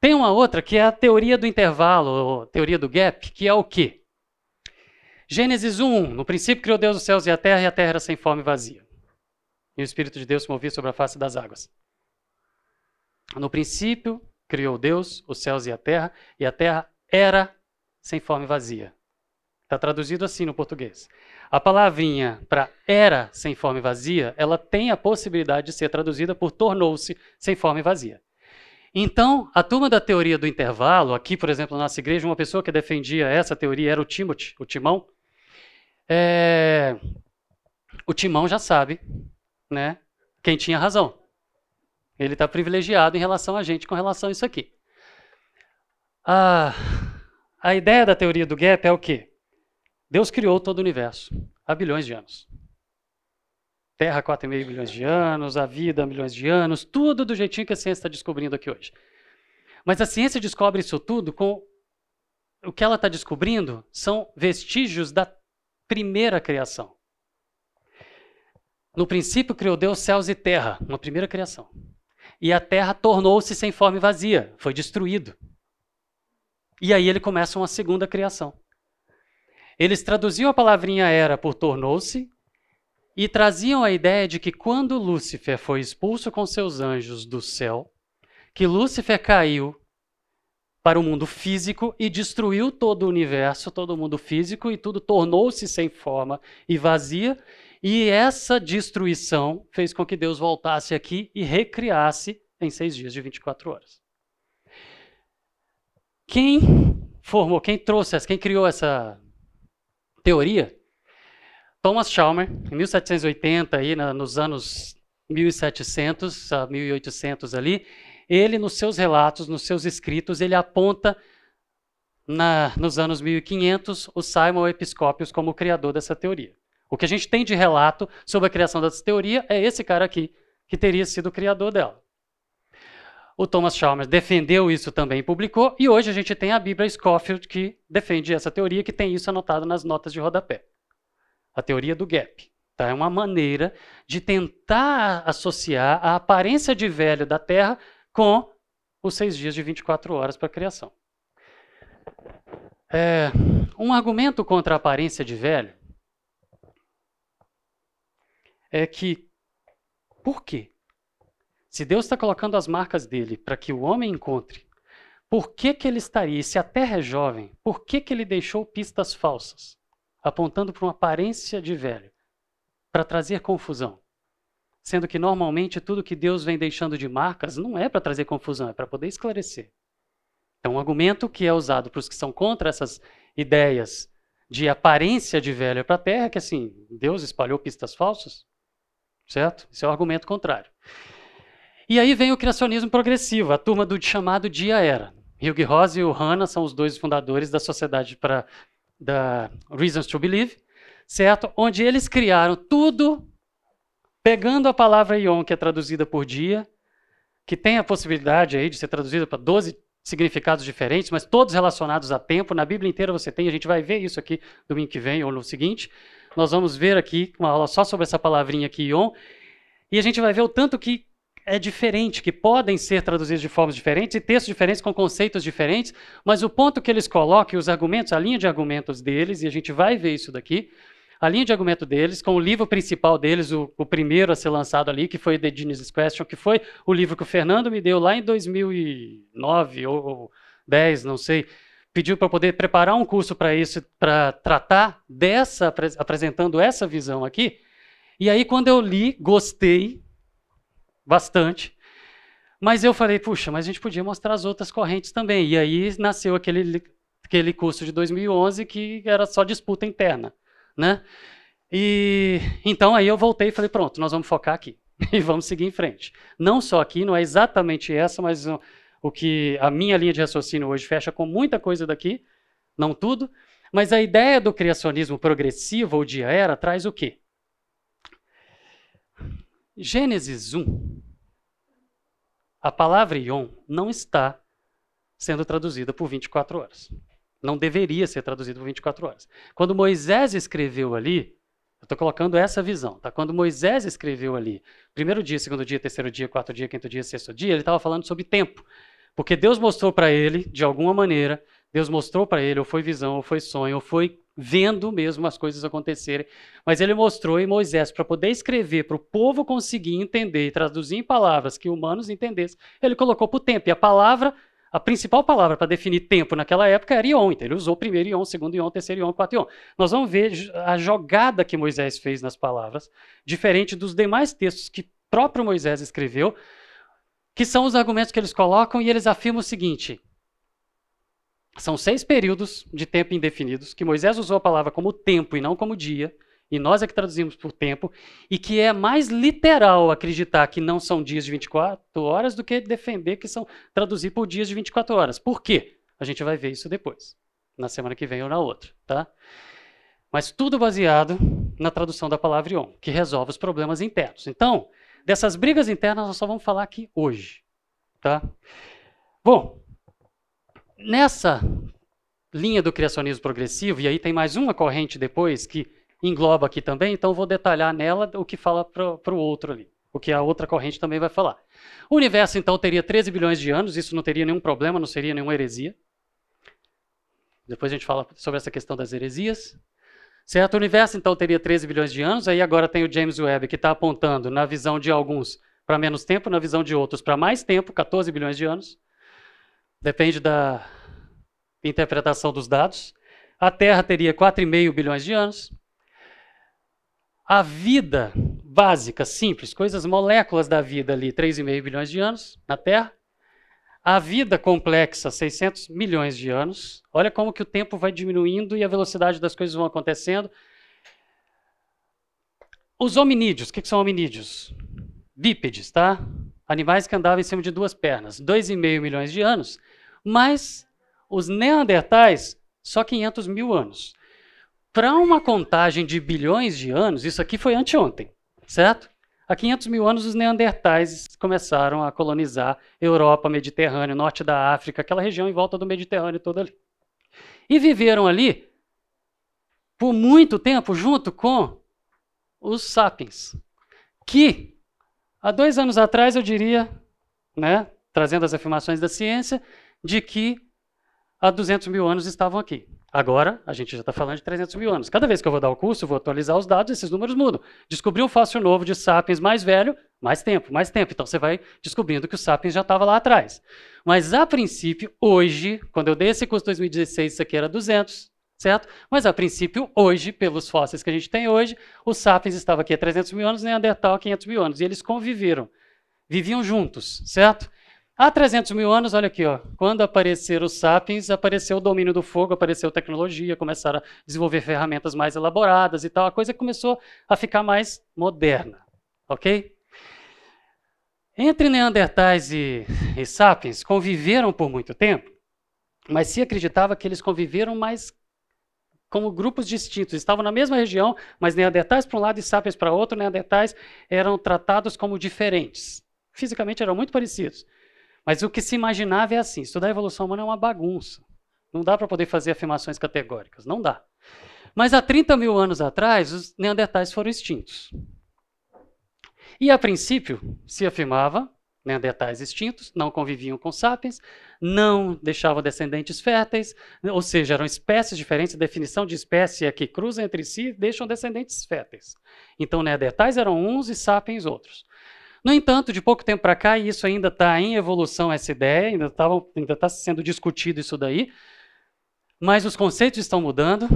Tem uma outra que é a teoria do intervalo, teoria do gap, que é o quê? Gênesis 1, no princípio criou Deus os céus e a terra, e a terra era sem forma e vazia. E o Espírito de Deus se movia sobre a face das águas. No princípio criou Deus os céus e a terra, e a terra era sem forma e vazia. Está traduzido assim no português. A palavrinha para era sem forma e vazia, ela tem a possibilidade de ser traduzida por tornou-se sem forma e vazia. Então, a turma da teoria do intervalo, aqui, por exemplo, na nossa igreja, uma pessoa que defendia essa teoria era o Timothy, o Timão. É... O Timão já sabe, né, quem tinha razão. Ele está privilegiado em relação a gente com relação a isso aqui. A, a ideia da teoria do gap é o quê? Deus criou todo o universo há bilhões de anos. Terra, 4,5 bilhões de anos, a vida, milhões de anos, tudo do jeitinho que a ciência está descobrindo aqui hoje. Mas a ciência descobre isso tudo com. O que ela está descobrindo são vestígios da primeira criação. No princípio criou Deus céus e terra, uma primeira criação. E a terra tornou-se sem forma e vazia, foi destruído. E aí ele começa uma segunda criação. Eles traduziam a palavrinha era por tornou-se e traziam a ideia de que quando Lúcifer foi expulso com seus anjos do céu, que Lúcifer caiu para o mundo físico e destruiu todo o universo, todo o mundo físico, e tudo tornou-se sem forma e vazia. E essa destruição fez com que Deus voltasse aqui e recriasse em seis dias de 24 horas. Quem formou, quem trouxe quem criou essa teoria Thomas Chalmers, em 1780, aí, nos anos 1700 a 1800 ali, ele nos seus relatos, nos seus escritos, ele aponta na, nos anos 1500 o Simon Episcopius como o criador dessa teoria. O que a gente tem de relato sobre a criação dessa teoria é esse cara aqui, que teria sido o criador dela. O Thomas Chalmers defendeu isso também e publicou, e hoje a gente tem a Bíblia Scofield que defende essa teoria, que tem isso anotado nas notas de rodapé a teoria do gap. Tá? É uma maneira de tentar associar a aparência de velho da Terra com os seis dias de 24 horas para a criação. É, um argumento contra a aparência de velho é que, por quê? Se Deus está colocando as marcas dele para que o homem encontre, por que, que ele estaria, se a terra é jovem, por que, que ele deixou pistas falsas? apontando para uma aparência de velho, para trazer confusão. Sendo que normalmente tudo que Deus vem deixando de marcas não é para trazer confusão, é para poder esclarecer. Então, um argumento que é usado para os que são contra essas ideias de aparência de velho para a terra é que assim, Deus espalhou pistas falsas, certo? Esse é o argumento contrário. E aí vem o criacionismo progressivo, a turma do chamado Dia Era. Hugh Ross e o Hanna são os dois fundadores da Sociedade para da Reasons to Believe, certo? Onde eles criaram tudo pegando a palavra Ion, que é traduzida por dia, que tem a possibilidade aí de ser traduzida para 12 significados diferentes, mas todos relacionados a tempo. Na Bíblia inteira você tem, a gente vai ver isso aqui domingo que vem ou no seguinte. Nós vamos ver aqui uma aula só sobre essa palavrinha aqui, Ion, e a gente vai ver o tanto que é diferente, que podem ser traduzidos de formas diferentes e textos diferentes com conceitos diferentes, mas o ponto que eles colocam, os argumentos, a linha de argumentos deles, e a gente vai ver isso daqui, a linha de argumento deles, com o livro principal deles, o, o primeiro a ser lançado ali, que foi The Genesis Question, que foi o livro que o Fernando me deu lá em 2009 ou, ou 10, não sei, pediu para poder preparar um curso para isso, para tratar dessa, apresentando essa visão aqui. E aí, quando eu li, gostei, bastante. Mas eu falei, puxa, mas a gente podia mostrar as outras correntes também. E aí nasceu aquele, aquele curso de 2011 que era só disputa interna, né? E então aí eu voltei e falei, pronto, nós vamos focar aqui e vamos seguir em frente. Não só aqui, não é exatamente essa, mas o, que a minha linha de raciocínio hoje fecha com muita coisa daqui, não tudo, mas a ideia do criacionismo progressivo ou de era traz o quê? Gênesis 1, a palavra Yom não está sendo traduzida por 24 horas. Não deveria ser traduzida por 24 horas. Quando Moisés escreveu ali, estou colocando essa visão, tá? Quando Moisés escreveu ali, primeiro dia, segundo dia, terceiro dia, quarto dia, quinto dia, sexto dia, ele estava falando sobre tempo. Porque Deus mostrou para ele, de alguma maneira, Deus mostrou para ele, ou foi visão, ou foi sonho, ou foi vendo mesmo as coisas acontecerem. Mas ele mostrou em Moisés, para poder escrever, para o povo conseguir entender e traduzir em palavras que humanos entendessem, ele colocou para o tempo. E a palavra a principal palavra para definir tempo naquela época era ion. Então ele usou primeiro ion, segundo ion, terceiro ion, quarto ion. Nós vamos ver a jogada que Moisés fez nas palavras, diferente dos demais textos que próprio Moisés escreveu, que são os argumentos que eles colocam e eles afirmam o seguinte: são seis períodos de tempo indefinidos, que Moisés usou a palavra como tempo e não como dia, e nós é que traduzimos por tempo, e que é mais literal acreditar que não são dias de 24 horas do que defender que são traduzir por dias de 24 horas. Por quê? A gente vai ver isso depois, na semana que vem ou na outra, tá? Mas tudo baseado na tradução da palavra Yom, que resolve os problemas internos. Então, dessas brigas internas nós só vamos falar aqui hoje, tá? Bom, nessa linha do criacionismo progressivo, e aí tem mais uma corrente depois que engloba aqui também, então vou detalhar nela o que fala para o outro ali, o que a outra corrente também vai falar. O universo, então, teria 13 bilhões de anos, isso não teria nenhum problema, não seria nenhuma heresia. Depois a gente fala sobre essa questão das heresias. Certo? O universo, então, teria 13 bilhões de anos, aí agora tem o James Webb, que está apontando, na visão de alguns, para menos tempo, na visão de outros, para mais tempo, 14 bilhões de anos. Depende da interpretação dos dados. A Terra teria 4,5 bilhões de anos. A vida básica, simples, coisas moléculas da vida ali, 3,5 bilhões de anos na Terra. A vida complexa, 600 milhões de anos. Olha como que o tempo vai diminuindo e a velocidade das coisas vão acontecendo. Os hominídeos, o que, que são hominídeos? Bípedes, tá? Animais que andavam em cima de duas pernas. 2,5 milhões de anos. Mas os neandertais, só 500 mil anos. Para uma contagem de bilhões de anos, isso aqui foi anteontem, certo? Há 500 mil anos, os neandertais começaram a colonizar Europa, Mediterrâneo, norte da África, aquela região em volta do Mediterrâneo todo ali. E viveram ali por muito tempo junto com os sapiens, que há dois anos atrás eu diria, né, trazendo as afirmações da ciência, de que há 200 mil anos estavam aqui. Agora, a gente já está falando de 300 mil anos. Cada vez que eu vou dar o curso, eu vou atualizar os dados, esses números mudam. Descobri um fóssil novo de sapiens mais velho, mais tempo, mais tempo. Então você vai descobrindo que o sapiens já estava lá atrás. Mas a princípio, hoje, quando eu dei esse curso em 2016, isso aqui era 200, certo? Mas a princípio, hoje, pelos fósseis que a gente tem hoje, o sapiens estava aqui há 300 mil anos, Neandertal há 500 mil anos. E eles conviveram, viviam juntos, certo? Há 300 mil anos, olha aqui, ó, quando apareceram os sapiens, apareceu o domínio do fogo, apareceu tecnologia, começaram a desenvolver ferramentas mais elaboradas e tal, a coisa começou a ficar mais moderna, ok? Entre Neandertais e, e sapiens conviveram por muito tempo, mas se acreditava que eles conviveram mais como grupos distintos. Estavam na mesma região, mas Neandertais para um lado e Sapiens para outro. Neandertais eram tratados como diferentes. Fisicamente eram muito parecidos. Mas o que se imaginava é assim: estudar a evolução humana é uma bagunça. Não dá para poder fazer afirmações categóricas. Não dá. Mas há 30 mil anos atrás, os neandertais foram extintos. E a princípio, se afirmava neandertais extintos, não conviviam com sapiens, não deixavam descendentes férteis, ou seja, eram espécies diferentes. A definição de espécie é que cruzam entre si e deixam descendentes férteis. Então, neandertais eram uns e sapiens outros. No entanto, de pouco tempo para cá, e isso ainda está em evolução, essa ideia, ainda está ainda tá sendo discutido isso daí, mas os conceitos estão mudando,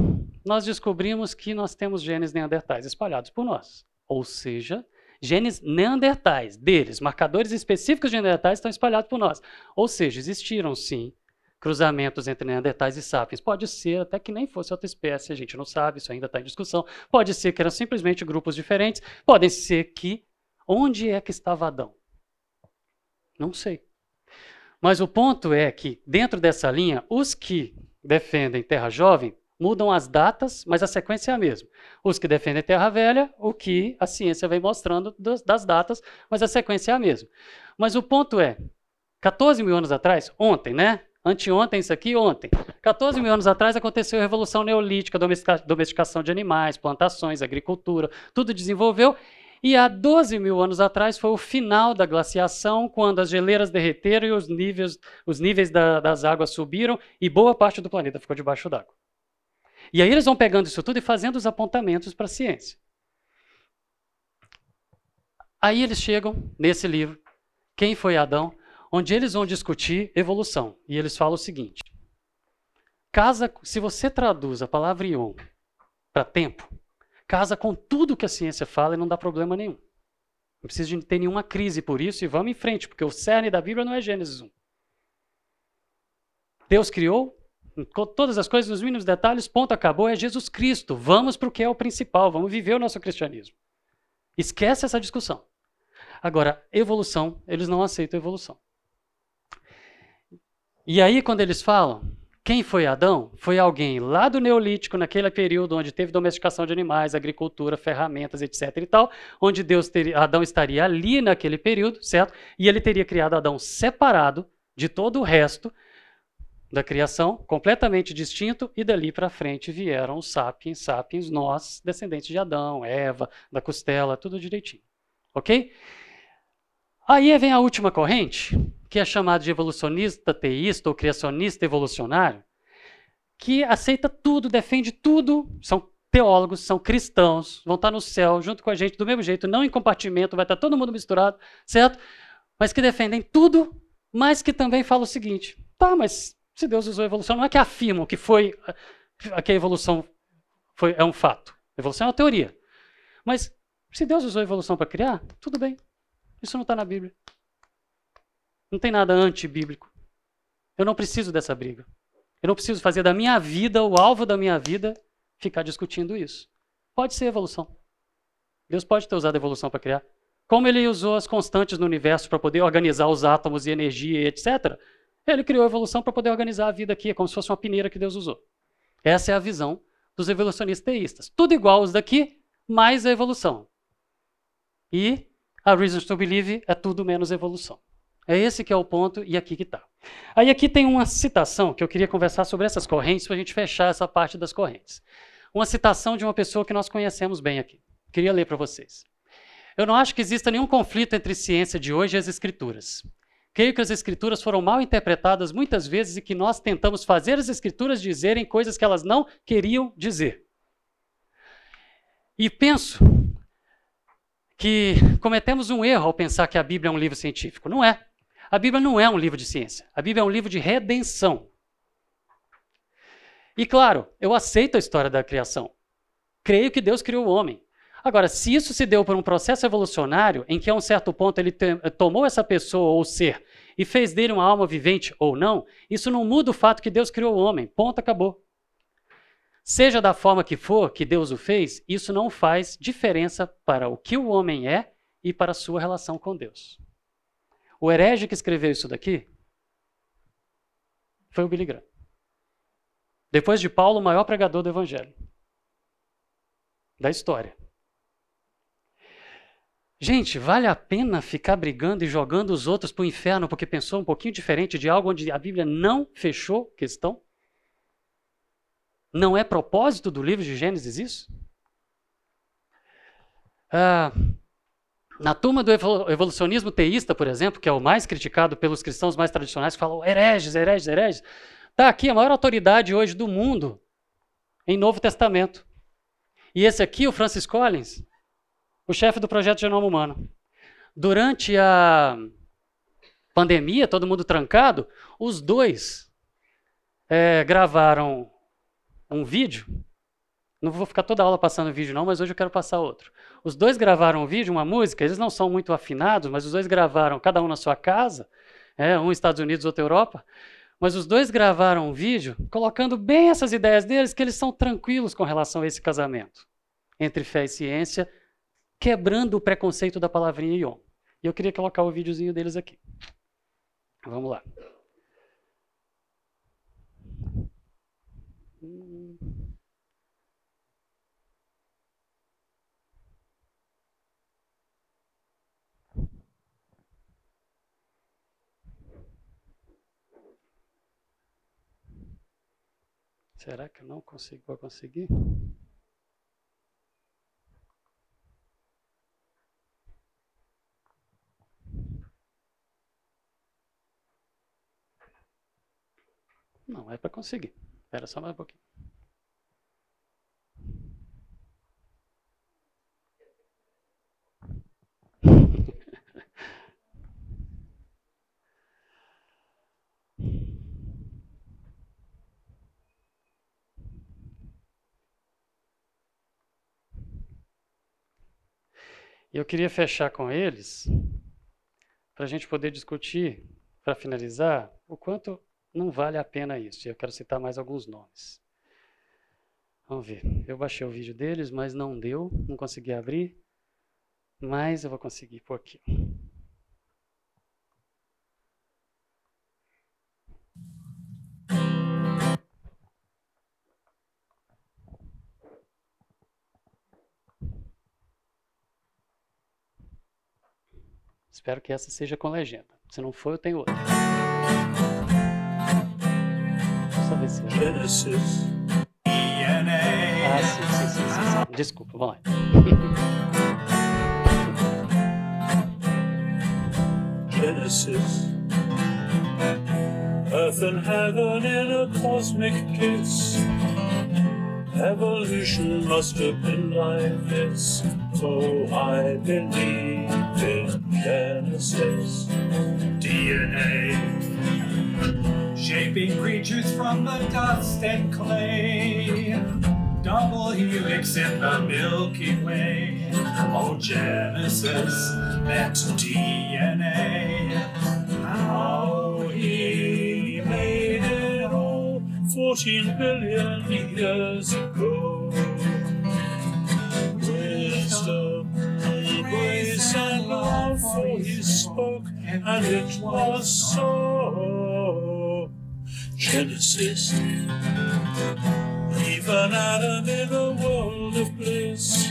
nós descobrimos que nós temos genes neandertais espalhados por nós. Ou seja, genes neandertais deles, marcadores específicos de neandertais estão espalhados por nós. Ou seja, existiram sim cruzamentos entre neandertais e sapiens. Pode ser até que nem fosse outra espécie, a gente não sabe, isso ainda está em discussão. Pode ser que eram simplesmente grupos diferentes, podem ser que Onde é que estava Adão? Não sei. Mas o ponto é que, dentro dessa linha, os que defendem Terra Jovem mudam as datas, mas a sequência é a mesma. Os que defendem Terra Velha, o que a ciência vem mostrando das datas, mas a sequência é a mesma. Mas o ponto é, 14 mil anos atrás, ontem, né? Anteontem, isso aqui, ontem. 14 mil anos atrás aconteceu a Revolução Neolítica, domesticação de animais, plantações, agricultura, tudo desenvolveu e há 12 mil anos atrás foi o final da glaciação, quando as geleiras derreteram e os níveis, os níveis da, das águas subiram e boa parte do planeta ficou debaixo d'água. E aí eles vão pegando isso tudo e fazendo os apontamentos para a ciência. Aí eles chegam nesse livro, Quem foi Adão? onde eles vão discutir evolução. E eles falam o seguinte: casa, se você traduz a palavra ion para tempo, casa com tudo que a ciência fala e não dá problema nenhum. Não precisa de ter nenhuma crise por isso e vamos em frente, porque o cerne da Bíblia não é Gênesis 1. Deus criou todas as coisas nos mínimos detalhes, ponto, acabou, é Jesus Cristo. Vamos para o que é o principal, vamos viver o nosso cristianismo. Esquece essa discussão. Agora, evolução, eles não aceitam evolução. E aí, quando eles falam, quem foi Adão? Foi alguém lá do Neolítico, naquele período onde teve domesticação de animais, agricultura, ferramentas, etc. e tal, onde Deus teria, Adão estaria ali naquele período, certo? E ele teria criado Adão separado de todo o resto da criação, completamente distinto, e dali para frente vieram os sapiens, sapiens, nós, descendentes de Adão, Eva, da costela, tudo direitinho. Ok? Aí vem a última corrente, que é chamada de evolucionista teísta ou criacionista evolucionário, que aceita tudo, defende tudo, são teólogos, são cristãos, vão estar no céu junto com a gente do mesmo jeito, não em compartimento, vai estar todo mundo misturado, certo? Mas que defendem tudo, mas que também falam o seguinte: tá, mas se Deus usou a evolução, não é que afirmam que foi que a evolução foi, é um fato. A evolução é uma teoria. Mas se Deus usou a evolução para criar, tudo bem. Isso não está na Bíblia. Não tem nada antibíblico. Eu não preciso dessa briga. Eu não preciso fazer da minha vida, o alvo da minha vida, ficar discutindo isso. Pode ser evolução. Deus pode ter usado a evolução para criar. Como ele usou as constantes no universo para poder organizar os átomos e energia, etc., ele criou a evolução para poder organizar a vida aqui, é como se fosse uma peneira que Deus usou. Essa é a visão dos evolucionistas teístas. Tudo igual os daqui, mais a evolução. E a Reasons to Believe é tudo menos evolução. É esse que é o ponto e aqui que está. Aí aqui tem uma citação que eu queria conversar sobre essas correntes para a gente fechar essa parte das correntes. Uma citação de uma pessoa que nós conhecemos bem aqui. Queria ler para vocês. Eu não acho que exista nenhum conflito entre ciência de hoje e as escrituras. Creio que as escrituras foram mal interpretadas muitas vezes e que nós tentamos fazer as escrituras dizerem coisas que elas não queriam dizer. E penso que cometemos um erro ao pensar que a Bíblia é um livro científico. Não é. A Bíblia não é um livro de ciência. A Bíblia é um livro de redenção. E claro, eu aceito a história da criação. Creio que Deus criou o homem. Agora, se isso se deu por um processo evolucionário, em que a um certo ponto ele tomou essa pessoa ou ser e fez dele uma alma vivente ou não, isso não muda o fato que Deus criou o homem. Ponto, acabou. Seja da forma que for que Deus o fez, isso não faz diferença para o que o homem é e para a sua relação com Deus. O herege que escreveu isso daqui foi o Billy Graham. Depois de Paulo, o maior pregador do evangelho da história. Gente, vale a pena ficar brigando e jogando os outros para o inferno porque pensou um pouquinho diferente de algo onde a Bíblia não fechou questão? Não é propósito do livro de Gênesis isso? Ah, na turma do evolucionismo teísta, por exemplo, que é o mais criticado pelos cristãos mais tradicionais, que falam hereges, hereges, hereges, está aqui a maior autoridade hoje do mundo em Novo Testamento. E esse aqui, o Francis Collins, o chefe do projeto Genoma Humano. Durante a pandemia, todo mundo trancado, os dois é, gravaram um vídeo. Não vou ficar toda aula passando vídeo, não, mas hoje eu quero passar outro. Os dois gravaram um vídeo, uma música, eles não são muito afinados, mas os dois gravaram, cada um na sua casa, é, um Estados Unidos, outro Europa. Mas os dois gravaram um vídeo colocando bem essas ideias deles, que eles são tranquilos com relação a esse casamento entre fé e ciência, quebrando o preconceito da palavrinha ion. E eu queria colocar o videozinho deles aqui. Vamos lá. Será que eu não consigo? Vou conseguir? Não, é para conseguir. Espera só mais um pouquinho. eu queria fechar com eles, para a gente poder discutir, para finalizar, o quanto não vale a pena isso. E eu quero citar mais alguns nomes. Vamos ver. Eu baixei o vídeo deles, mas não deu, não consegui abrir. Mas eu vou conseguir por aqui. Espero que essa seja com legenda. Se não for, eu tenho outra. Se. Genesis, DNA. Ah, sim, sim, sim, sim, sim. Desculpa, lá. Genesis. Earth and heaven in a cosmic kiss. Evolution must have been like this. So I believe in Genesis. DNA. Shaping creatures from the dust and clay. Double helix in the Milky Way. Oh, Genesis, that's DNA. How he made it all 14 billion years ago. Wisdom, and love, for he spoke, and it was so. Genesis. Even Adam in a world of bliss.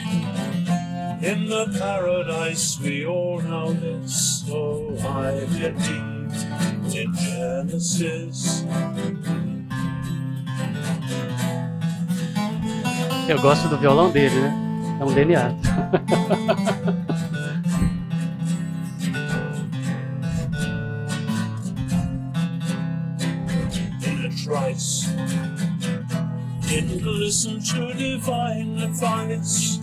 In the paradise we all now miss. So I believe in Genesis. Eu gosto do violão dele, né? É um DNA. Didn't listen to divine advice.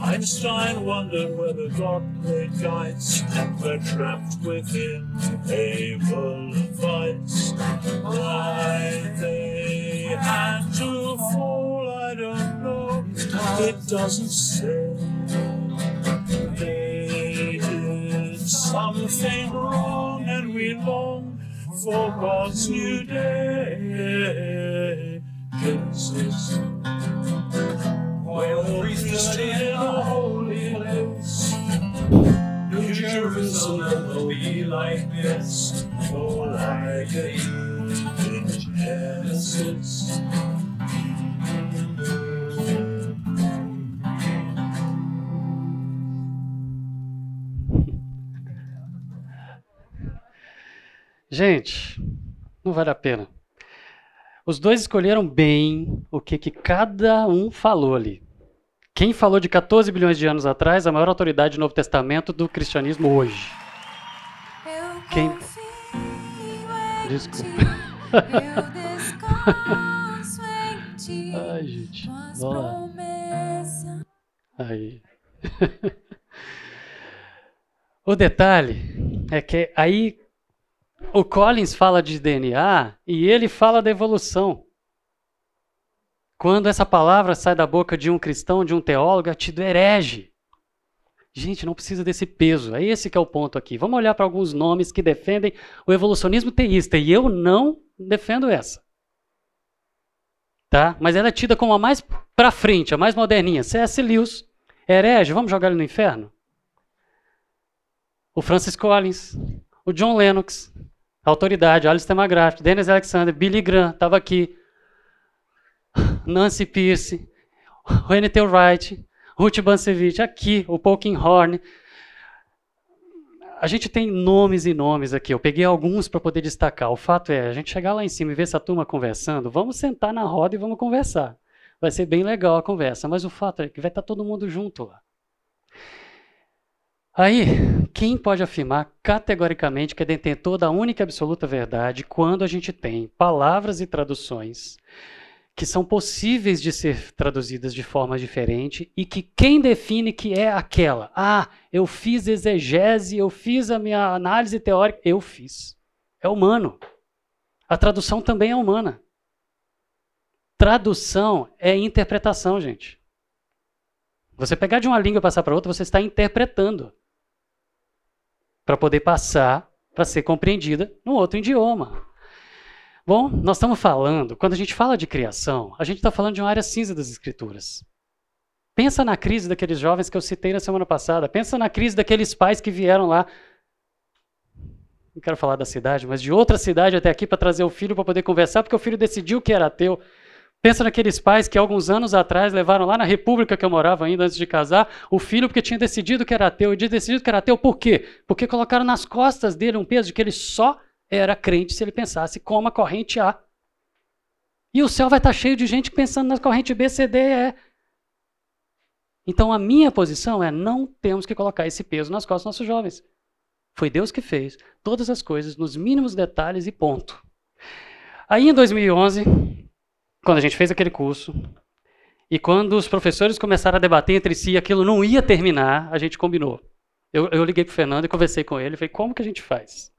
Einstein wondered whether God played dice and were trapped within a world vice. Why they had to fall, I don't know. It doesn't say. They did something wrong and we long for God's new day. Genesis. Royal priesthood in a holy place. New Jerusalem will be like this. Oh, I believe in Genesis. Gente, não vale a pena. Os dois escolheram bem o que, que cada um falou ali. Quem falou de 14 bilhões de anos atrás, a maior autoridade do Novo Testamento do cristianismo hoje. Quem- Desculpa. Ai, gente. Lá. Aí. o detalhe é que aí o Collins fala de DNA e ele fala da evolução. Quando essa palavra sai da boca de um cristão, de um teólogo, é tido herege. Gente, não precisa desse peso. É esse que é o ponto aqui. Vamos olhar para alguns nomes que defendem o evolucionismo teísta. E eu não defendo essa. Tá? Mas ela é tida como a mais para frente, a mais moderninha. C.S. Lewis, herege, vamos jogar ele no inferno? O Francis Collins, o John Lennox, autoridade, Alistair McGrath, Dennis Alexander, Billy Graham, estava aqui. Nancy Pierce, N.T. Wright, Ruth Bancevich, aqui, o Polkinghorne. A gente tem nomes e nomes aqui. Eu peguei alguns para poder destacar. O fato é, a gente chegar lá em cima e ver essa turma conversando, vamos sentar na roda e vamos conversar. Vai ser bem legal a conversa, mas o fato é que vai estar todo mundo junto lá. Aí, quem pode afirmar categoricamente que é detentor da única e absoluta verdade quando a gente tem palavras e traduções que são possíveis de ser traduzidas de forma diferente e que quem define que é aquela? Ah, eu fiz exegese, eu fiz a minha análise teórica, eu fiz. É humano. A tradução também é humana. Tradução é interpretação, gente. Você pegar de uma língua e passar para outra, você está interpretando para poder passar para ser compreendida no outro idioma. Bom, nós estamos falando, quando a gente fala de criação, a gente está falando de uma área cinza das escrituras. Pensa na crise daqueles jovens que eu citei na semana passada. Pensa na crise daqueles pais que vieram lá. Não quero falar da cidade, mas de outra cidade até aqui para trazer o filho para poder conversar, porque o filho decidiu que era ateu. Pensa naqueles pais que alguns anos atrás levaram lá na república que eu morava ainda antes de casar, o filho porque tinha decidido que era ateu. E tinha decidido que era ateu por quê? Porque colocaram nas costas dele um peso de que ele só era crente se ele pensasse como a corrente A. E o céu vai estar cheio de gente pensando na corrente B, C, D, E. Então a minha posição é não temos que colocar esse peso nas costas dos nossos jovens. Foi Deus que fez todas as coisas nos mínimos detalhes e ponto. Aí em 2011, quando a gente fez aquele curso, e quando os professores começaram a debater entre si, aquilo não ia terminar, a gente combinou. Eu, eu liguei para o Fernando e conversei com ele, falei, como que a gente faz?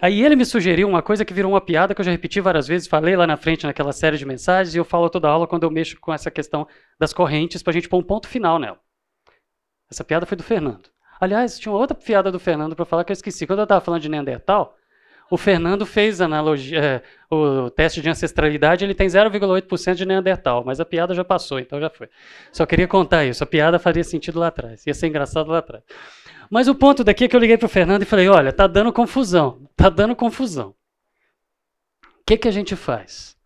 Aí ele me sugeriu uma coisa que virou uma piada que eu já repeti várias vezes, falei lá na frente naquela série de mensagens, e eu falo toda aula quando eu mexo com essa questão das correntes, para a gente pôr um ponto final nela. Essa piada foi do Fernando. Aliás, tinha outra piada do Fernando para falar que eu esqueci. Quando eu estava falando de Neandertal, o Fernando fez analogia, é, o teste de ancestralidade, ele tem 0,8% de Neandertal, mas a piada já passou, então já foi. Só queria contar isso, a piada faria sentido lá atrás, ia ser engraçado lá atrás. Mas o ponto daqui é que eu liguei para o Fernando e falei, olha, tá dando confusão, tá dando confusão. O que, que a gente faz?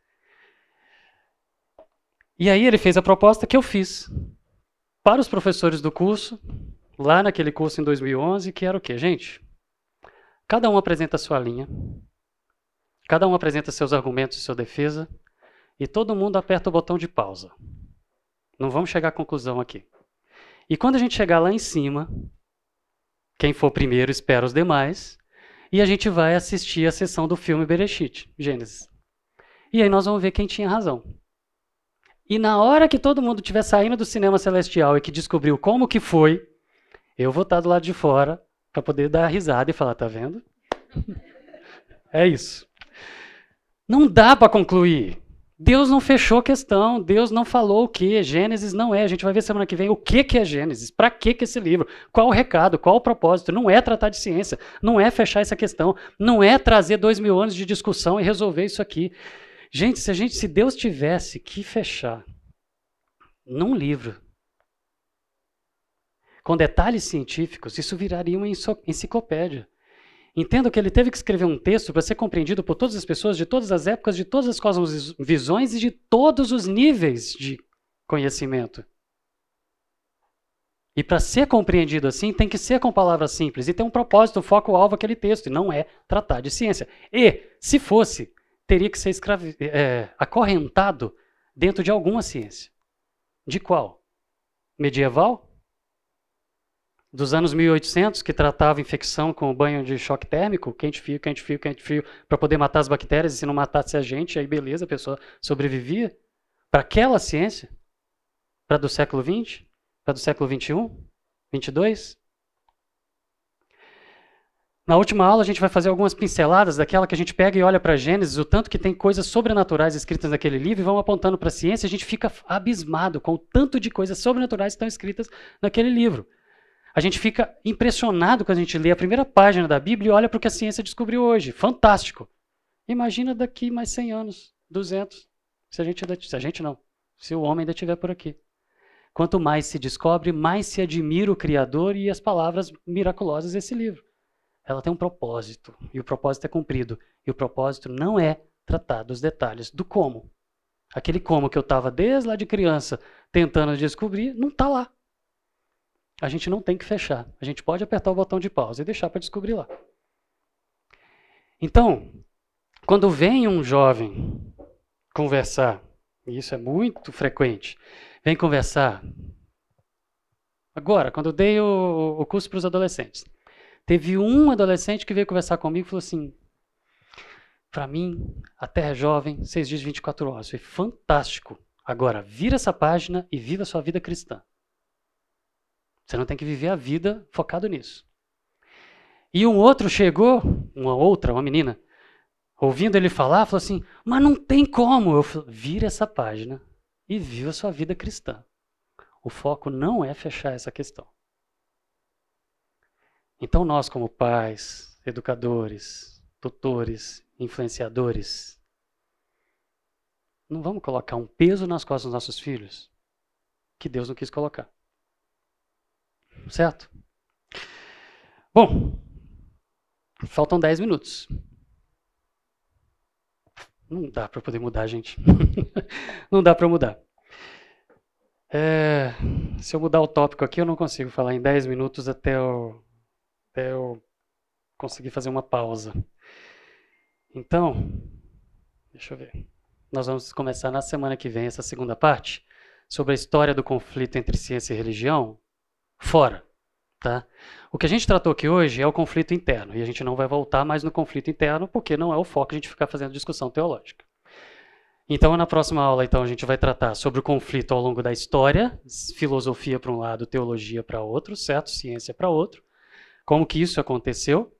E aí ele fez a proposta que eu fiz para os professores do curso, lá naquele curso em 2011, que era o quê, gente? Cada um apresenta a sua linha, cada um apresenta seus argumentos e sua defesa, e todo mundo aperta o botão de pausa. Não vamos chegar à conclusão aqui. E quando a gente chegar lá em cima, quem for primeiro espera os demais, e a gente vai assistir a sessão do filme Bereshit, Gênesis. E aí nós vamos ver quem tinha razão. E na hora que todo mundo estiver saindo do cinema celestial e que descobriu como que foi, eu vou estar do lado de fora para poder dar risada e falar, tá vendo? é isso. Não dá para concluir. Deus não fechou a questão, Deus não falou o que, Gênesis não é. A gente vai ver semana que vem o que, que é Gênesis, para que, que esse livro, qual o recado, qual o propósito. Não é tratar de ciência, não é fechar essa questão, não é trazer dois mil anos de discussão e resolver isso aqui. Gente, se gente, se Deus tivesse que fechar num livro com detalhes científicos, isso viraria uma enciclopédia. Entendo que ele teve que escrever um texto para ser compreendido por todas as pessoas de todas as épocas, de todas as cosmovisões e de todos os níveis de conhecimento. E para ser compreendido assim, tem que ser com palavras simples e tem um propósito, um foco-alvo aquele texto, e não é tratar de ciência. E, se fosse, teria que ser escravi é, acorrentado dentro de alguma ciência. De qual? Medieval? Dos anos 1800, que tratava infecção com banho de choque térmico, quente frio, quente frio, quente frio, para poder matar as bactérias, e se não matasse a gente, aí beleza, a pessoa sobrevivia. Para aquela ciência? Para do século 20? Para do século 21? 22? Na última aula a gente vai fazer algumas pinceladas daquela que a gente pega e olha para Gênesis, o tanto que tem coisas sobrenaturais escritas naquele livro e vão apontando para a ciência, a gente fica abismado com o tanto de coisas sobrenaturais que estão escritas naquele livro. A gente fica impressionado quando a gente lê a primeira página da Bíblia e olha para o que a ciência descobriu hoje. Fantástico. Imagina daqui mais 100 anos, 200, se a gente, ainda, se a gente não, se o homem ainda estiver por aqui. Quanto mais se descobre, mais se admira o Criador e as palavras miraculosas desse livro. Ela tem um propósito, e o propósito é cumprido. E o propósito não é tratar dos detalhes do como. Aquele como que eu estava desde lá de criança tentando descobrir, não está lá a gente não tem que fechar. A gente pode apertar o botão de pausa e deixar para descobrir lá. Então, quando vem um jovem conversar, e isso é muito frequente, vem conversar. Agora, quando eu dei o, o curso para os adolescentes, teve um adolescente que veio conversar comigo e falou assim: para mim, a Terra é jovem, seis dias e 24 horas. Foi fantástico. Agora, vira essa página e viva a sua vida cristã. Você não tem que viver a vida focado nisso. E um outro chegou, uma outra, uma menina, ouvindo ele falar, falou assim: Mas não tem como. Eu falei, vira essa página e viva a sua vida cristã. O foco não é fechar essa questão. Então, nós, como pais, educadores, tutores, influenciadores, não vamos colocar um peso nas costas dos nossos filhos que Deus não quis colocar. Certo? Bom, faltam 10 minutos. Não dá para poder mudar, gente. não dá para mudar. É, se eu mudar o tópico aqui, eu não consigo falar em 10 minutos até eu, até eu conseguir fazer uma pausa. Então, deixa eu ver. Nós vamos começar na semana que vem essa segunda parte sobre a história do conflito entre ciência e religião fora. Tá? O que a gente tratou aqui hoje é o conflito interno, e a gente não vai voltar mais no conflito interno, porque não é o foco a gente ficar fazendo discussão teológica. Então, na próxima aula, então, a gente vai tratar sobre o conflito ao longo da história, filosofia para um lado, teologia para outro, certo? Ciência para outro. Como que isso aconteceu?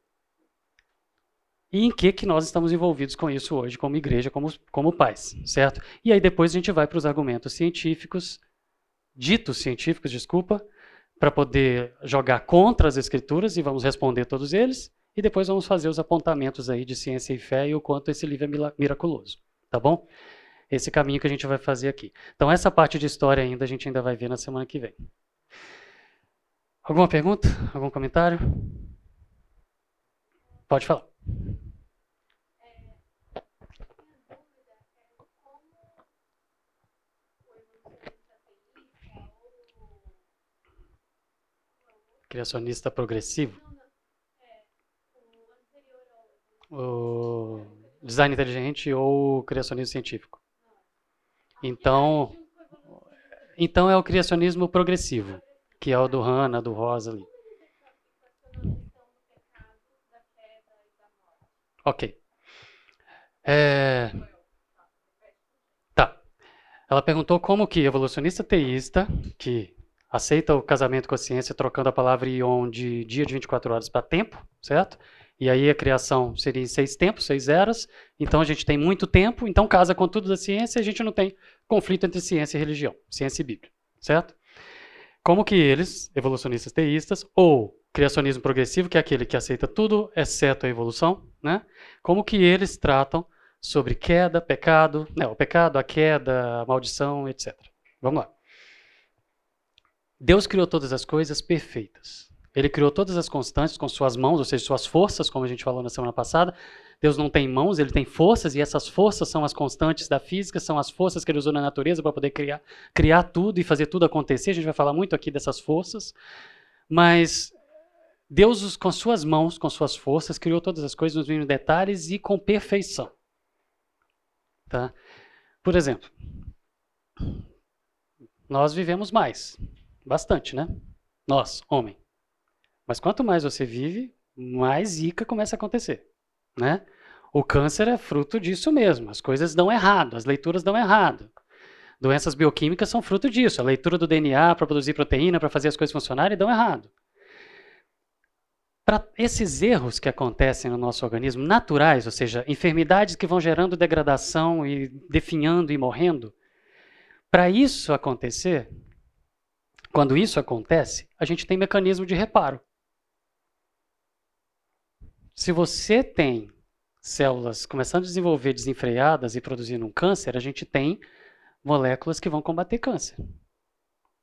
E em que que nós estamos envolvidos com isso hoje, como igreja, como, como pais, certo? E aí depois a gente vai para os argumentos científicos, ditos científicos, desculpa, para poder jogar contra as escrituras e vamos responder todos eles. E depois vamos fazer os apontamentos aí de ciência e fé e o quanto esse livro é miraculoso, tá bom? Esse caminho que a gente vai fazer aqui. Então essa parte de história ainda a gente ainda vai ver na semana que vem. Alguma pergunta? Algum comentário? Pode falar. Criacionista progressivo? O design inteligente ou criacionismo científico? Então, então é o criacionismo progressivo, que é o do Hanna, do Rosa ali. Ok. É... Tá. Ela perguntou como que evolucionista teísta, que aceita o casamento com a ciência trocando a palavra ion de dia de 24 horas para tempo, certo? E aí a criação seria em seis tempos, seis eras. Então a gente tem muito tempo, então casa com tudo da ciência e a gente não tem conflito entre ciência e religião, ciência e Bíblia, certo? Como que eles, evolucionistas teístas, ou criacionismo progressivo, que é aquele que aceita tudo exceto a evolução, né? Como que eles tratam sobre queda, pecado, né, o pecado, a queda, a maldição, etc. Vamos lá. Deus criou todas as coisas perfeitas. Ele criou todas as constantes com suas mãos, ou seja, suas forças, como a gente falou na semana passada. Deus não tem mãos, ele tem forças, e essas forças são as constantes da física, são as forças que ele usou na natureza para poder criar, criar tudo e fazer tudo acontecer. A gente vai falar muito aqui dessas forças. Mas Deus, com suas mãos, com suas forças, criou todas as coisas nos mínimos detalhes e com perfeição. Tá? Por exemplo, nós vivemos mais. Bastante, né? Nós, homem. Mas quanto mais você vive, mais zica começa a acontecer, né? O câncer é fruto disso mesmo. As coisas dão errado, as leituras dão errado. Doenças bioquímicas são fruto disso. A leitura do DNA para produzir proteína, para fazer as coisas funcionarem, dão errado. Para esses erros que acontecem no nosso organismo, naturais, ou seja, enfermidades que vão gerando degradação e definhando e morrendo, para isso acontecer, quando isso acontece, a gente tem mecanismo de reparo. Se você tem células começando a desenvolver desenfreadas e produzindo um câncer, a gente tem moléculas que vão combater câncer.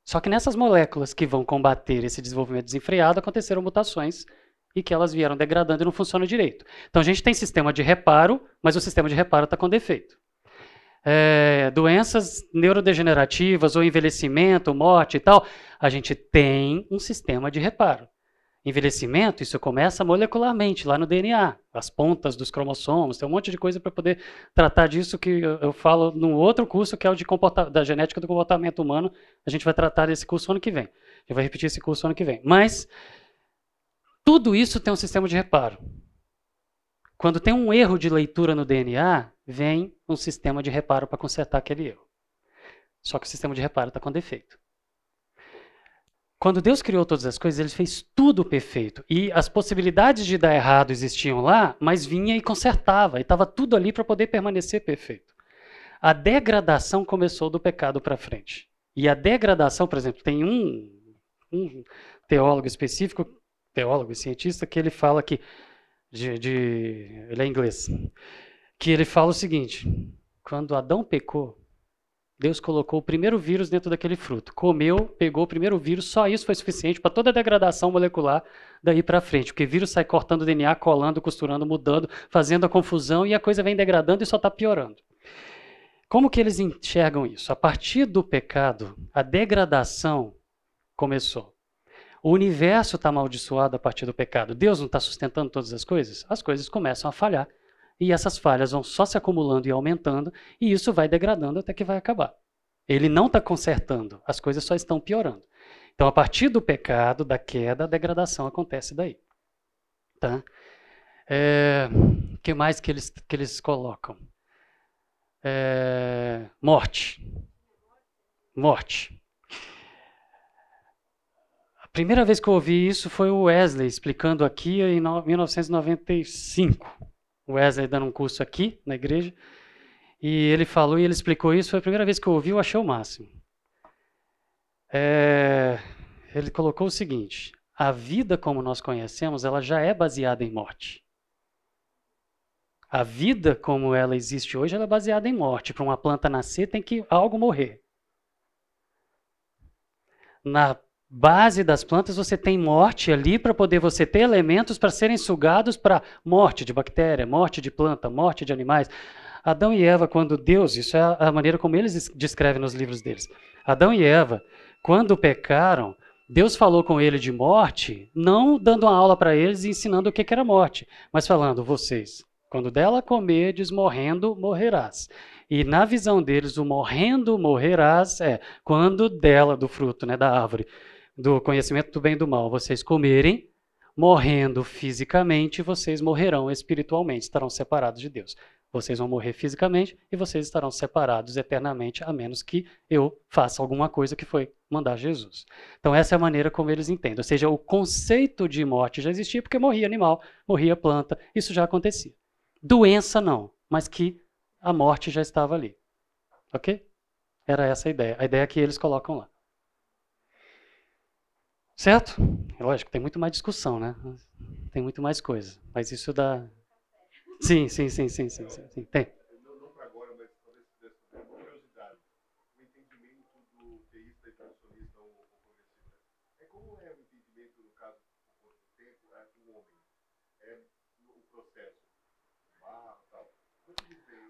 Só que nessas moléculas que vão combater esse desenvolvimento desenfreado, aconteceram mutações e que elas vieram degradando e não funcionam direito. Então a gente tem sistema de reparo, mas o sistema de reparo está com defeito é, doenças neurodegenerativas ou envelhecimento, morte e tal, a gente tem um sistema de reparo. Envelhecimento, isso começa molecularmente, lá no DNA, as pontas dos cromossomos, tem um monte de coisa para poder tratar disso que eu, falo num outro curso, que é o de da genética do comportamento humano. A gente vai tratar desse curso ano que vem. Eu vou repetir esse curso ano que vem. Mas tudo isso tem um sistema de reparo. Quando tem um erro de leitura no DNA, vem um sistema de reparo para consertar aquele erro. Só que o sistema de reparo está com defeito. Quando Deus criou todas as coisas, ele fez tudo perfeito. E as possibilidades de dar errado existiam lá, mas vinha e consertava. E estava tudo ali para poder permanecer perfeito. A degradação começou do pecado para frente. E a degradação, por exemplo, tem um, um teólogo específico, teólogo e cientista, que ele fala que, de, de, ele é inglês, que ele fala o seguinte: quando Adão pecou, Deus colocou o primeiro vírus dentro daquele fruto. Comeu, pegou o primeiro vírus, só isso foi suficiente para toda a degradação molecular daí para frente. Porque vírus sai cortando o DNA, colando, costurando, mudando, fazendo a confusão e a coisa vem degradando e só está piorando. Como que eles enxergam isso? A partir do pecado, a degradação começou. O universo está amaldiçoado a partir do pecado. Deus não está sustentando todas as coisas? As coisas começam a falhar e essas falhas vão só se acumulando e aumentando, e isso vai degradando até que vai acabar. Ele não está consertando, as coisas só estão piorando. Então, a partir do pecado, da queda, a degradação acontece daí. Tá? É, que mais que eles, que eles colocam? É, morte. Morte. Primeira vez que eu ouvi isso foi o Wesley explicando aqui em 1995. Wesley dando um curso aqui na igreja. E ele falou e ele explicou isso. Foi a primeira vez que eu ouvi, eu achei o máximo. É, ele colocou o seguinte: a vida como nós conhecemos, ela já é baseada em morte. A vida como ela existe hoje, ela é baseada em morte. Para uma planta nascer, tem que algo morrer. Na base das plantas, você tem morte ali para poder você ter elementos para serem sugados para morte de bactéria, morte de planta, morte de animais. Adão e Eva, quando Deus, isso é a maneira como eles descrevem nos livros deles. Adão e Eva, quando pecaram, Deus falou com ele de morte, não dando uma aula para eles e ensinando o que era morte, mas falando: vocês, quando dela comerdes, morrendo, morrerás. E na visão deles, o morrendo, morrerás é quando dela, do fruto, né, da árvore, do conhecimento do bem e do mal, vocês comerem, morrendo fisicamente, vocês morrerão espiritualmente, estarão separados de Deus. Vocês vão morrer fisicamente e vocês estarão separados eternamente, a menos que eu faça alguma coisa que foi mandar Jesus. Então, essa é a maneira como eles entendem. Ou seja, o conceito de morte já existia porque morria animal, morria planta, isso já acontecia. Doença não, mas que a morte já estava ali. Ok? Era essa a ideia. A ideia que eles colocam lá. Certo? Lógico, tem muito mais discussão, né? Tem muito mais coisa. Mas isso dá. Sim, sim, sim, sim, sim, sim, sim. tem. Não para agora, mas talvez uma curiosidade. O entendimento do teísta tradicionalista ou progressista. É como é o entendimento, no caso, do tempo, é do homem? É o processo. Barro, tal.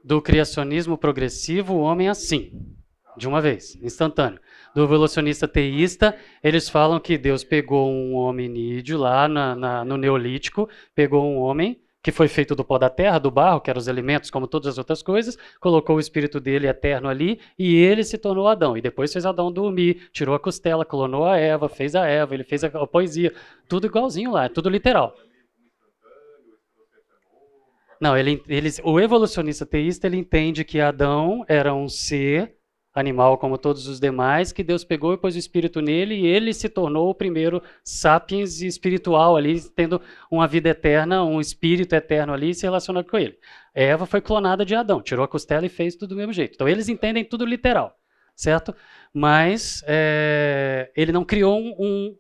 Do criacionismo progressivo, o homem é assim de uma vez, instantâneo. Do evolucionista teísta, eles falam que Deus pegou um hominídeo lá na, na, no Neolítico, pegou um homem que foi feito do pó da terra, do barro, que eram os elementos, como todas as outras coisas, colocou o espírito dele eterno ali e ele se tornou Adão. E depois fez Adão dormir, tirou a costela, clonou a Eva, fez a Eva, ele fez a, a poesia, tudo igualzinho lá, tudo literal. Não, ele, ele, o evolucionista teísta ele entende que Adão era um ser animal como todos os demais, que Deus pegou e pôs o espírito nele e ele se tornou o primeiro sapiens espiritual ali, tendo uma vida eterna, um espírito eterno ali se relacionando com ele. Eva foi clonada de Adão, tirou a costela e fez tudo do mesmo jeito. Então eles entendem tudo literal, certo? Mas é, ele não criou um, um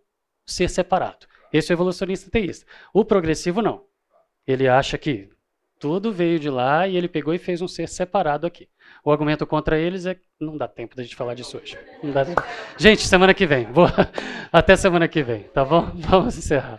ser separado. Esse é o evolucionista teísta. O progressivo não. Ele acha que tudo veio de lá e ele pegou e fez um ser separado aqui. O argumento contra eles é que não dá tempo da gente falar disso hoje. Gente, semana que vem. Boa. Até semana que vem, tá bom? Vamos encerrar.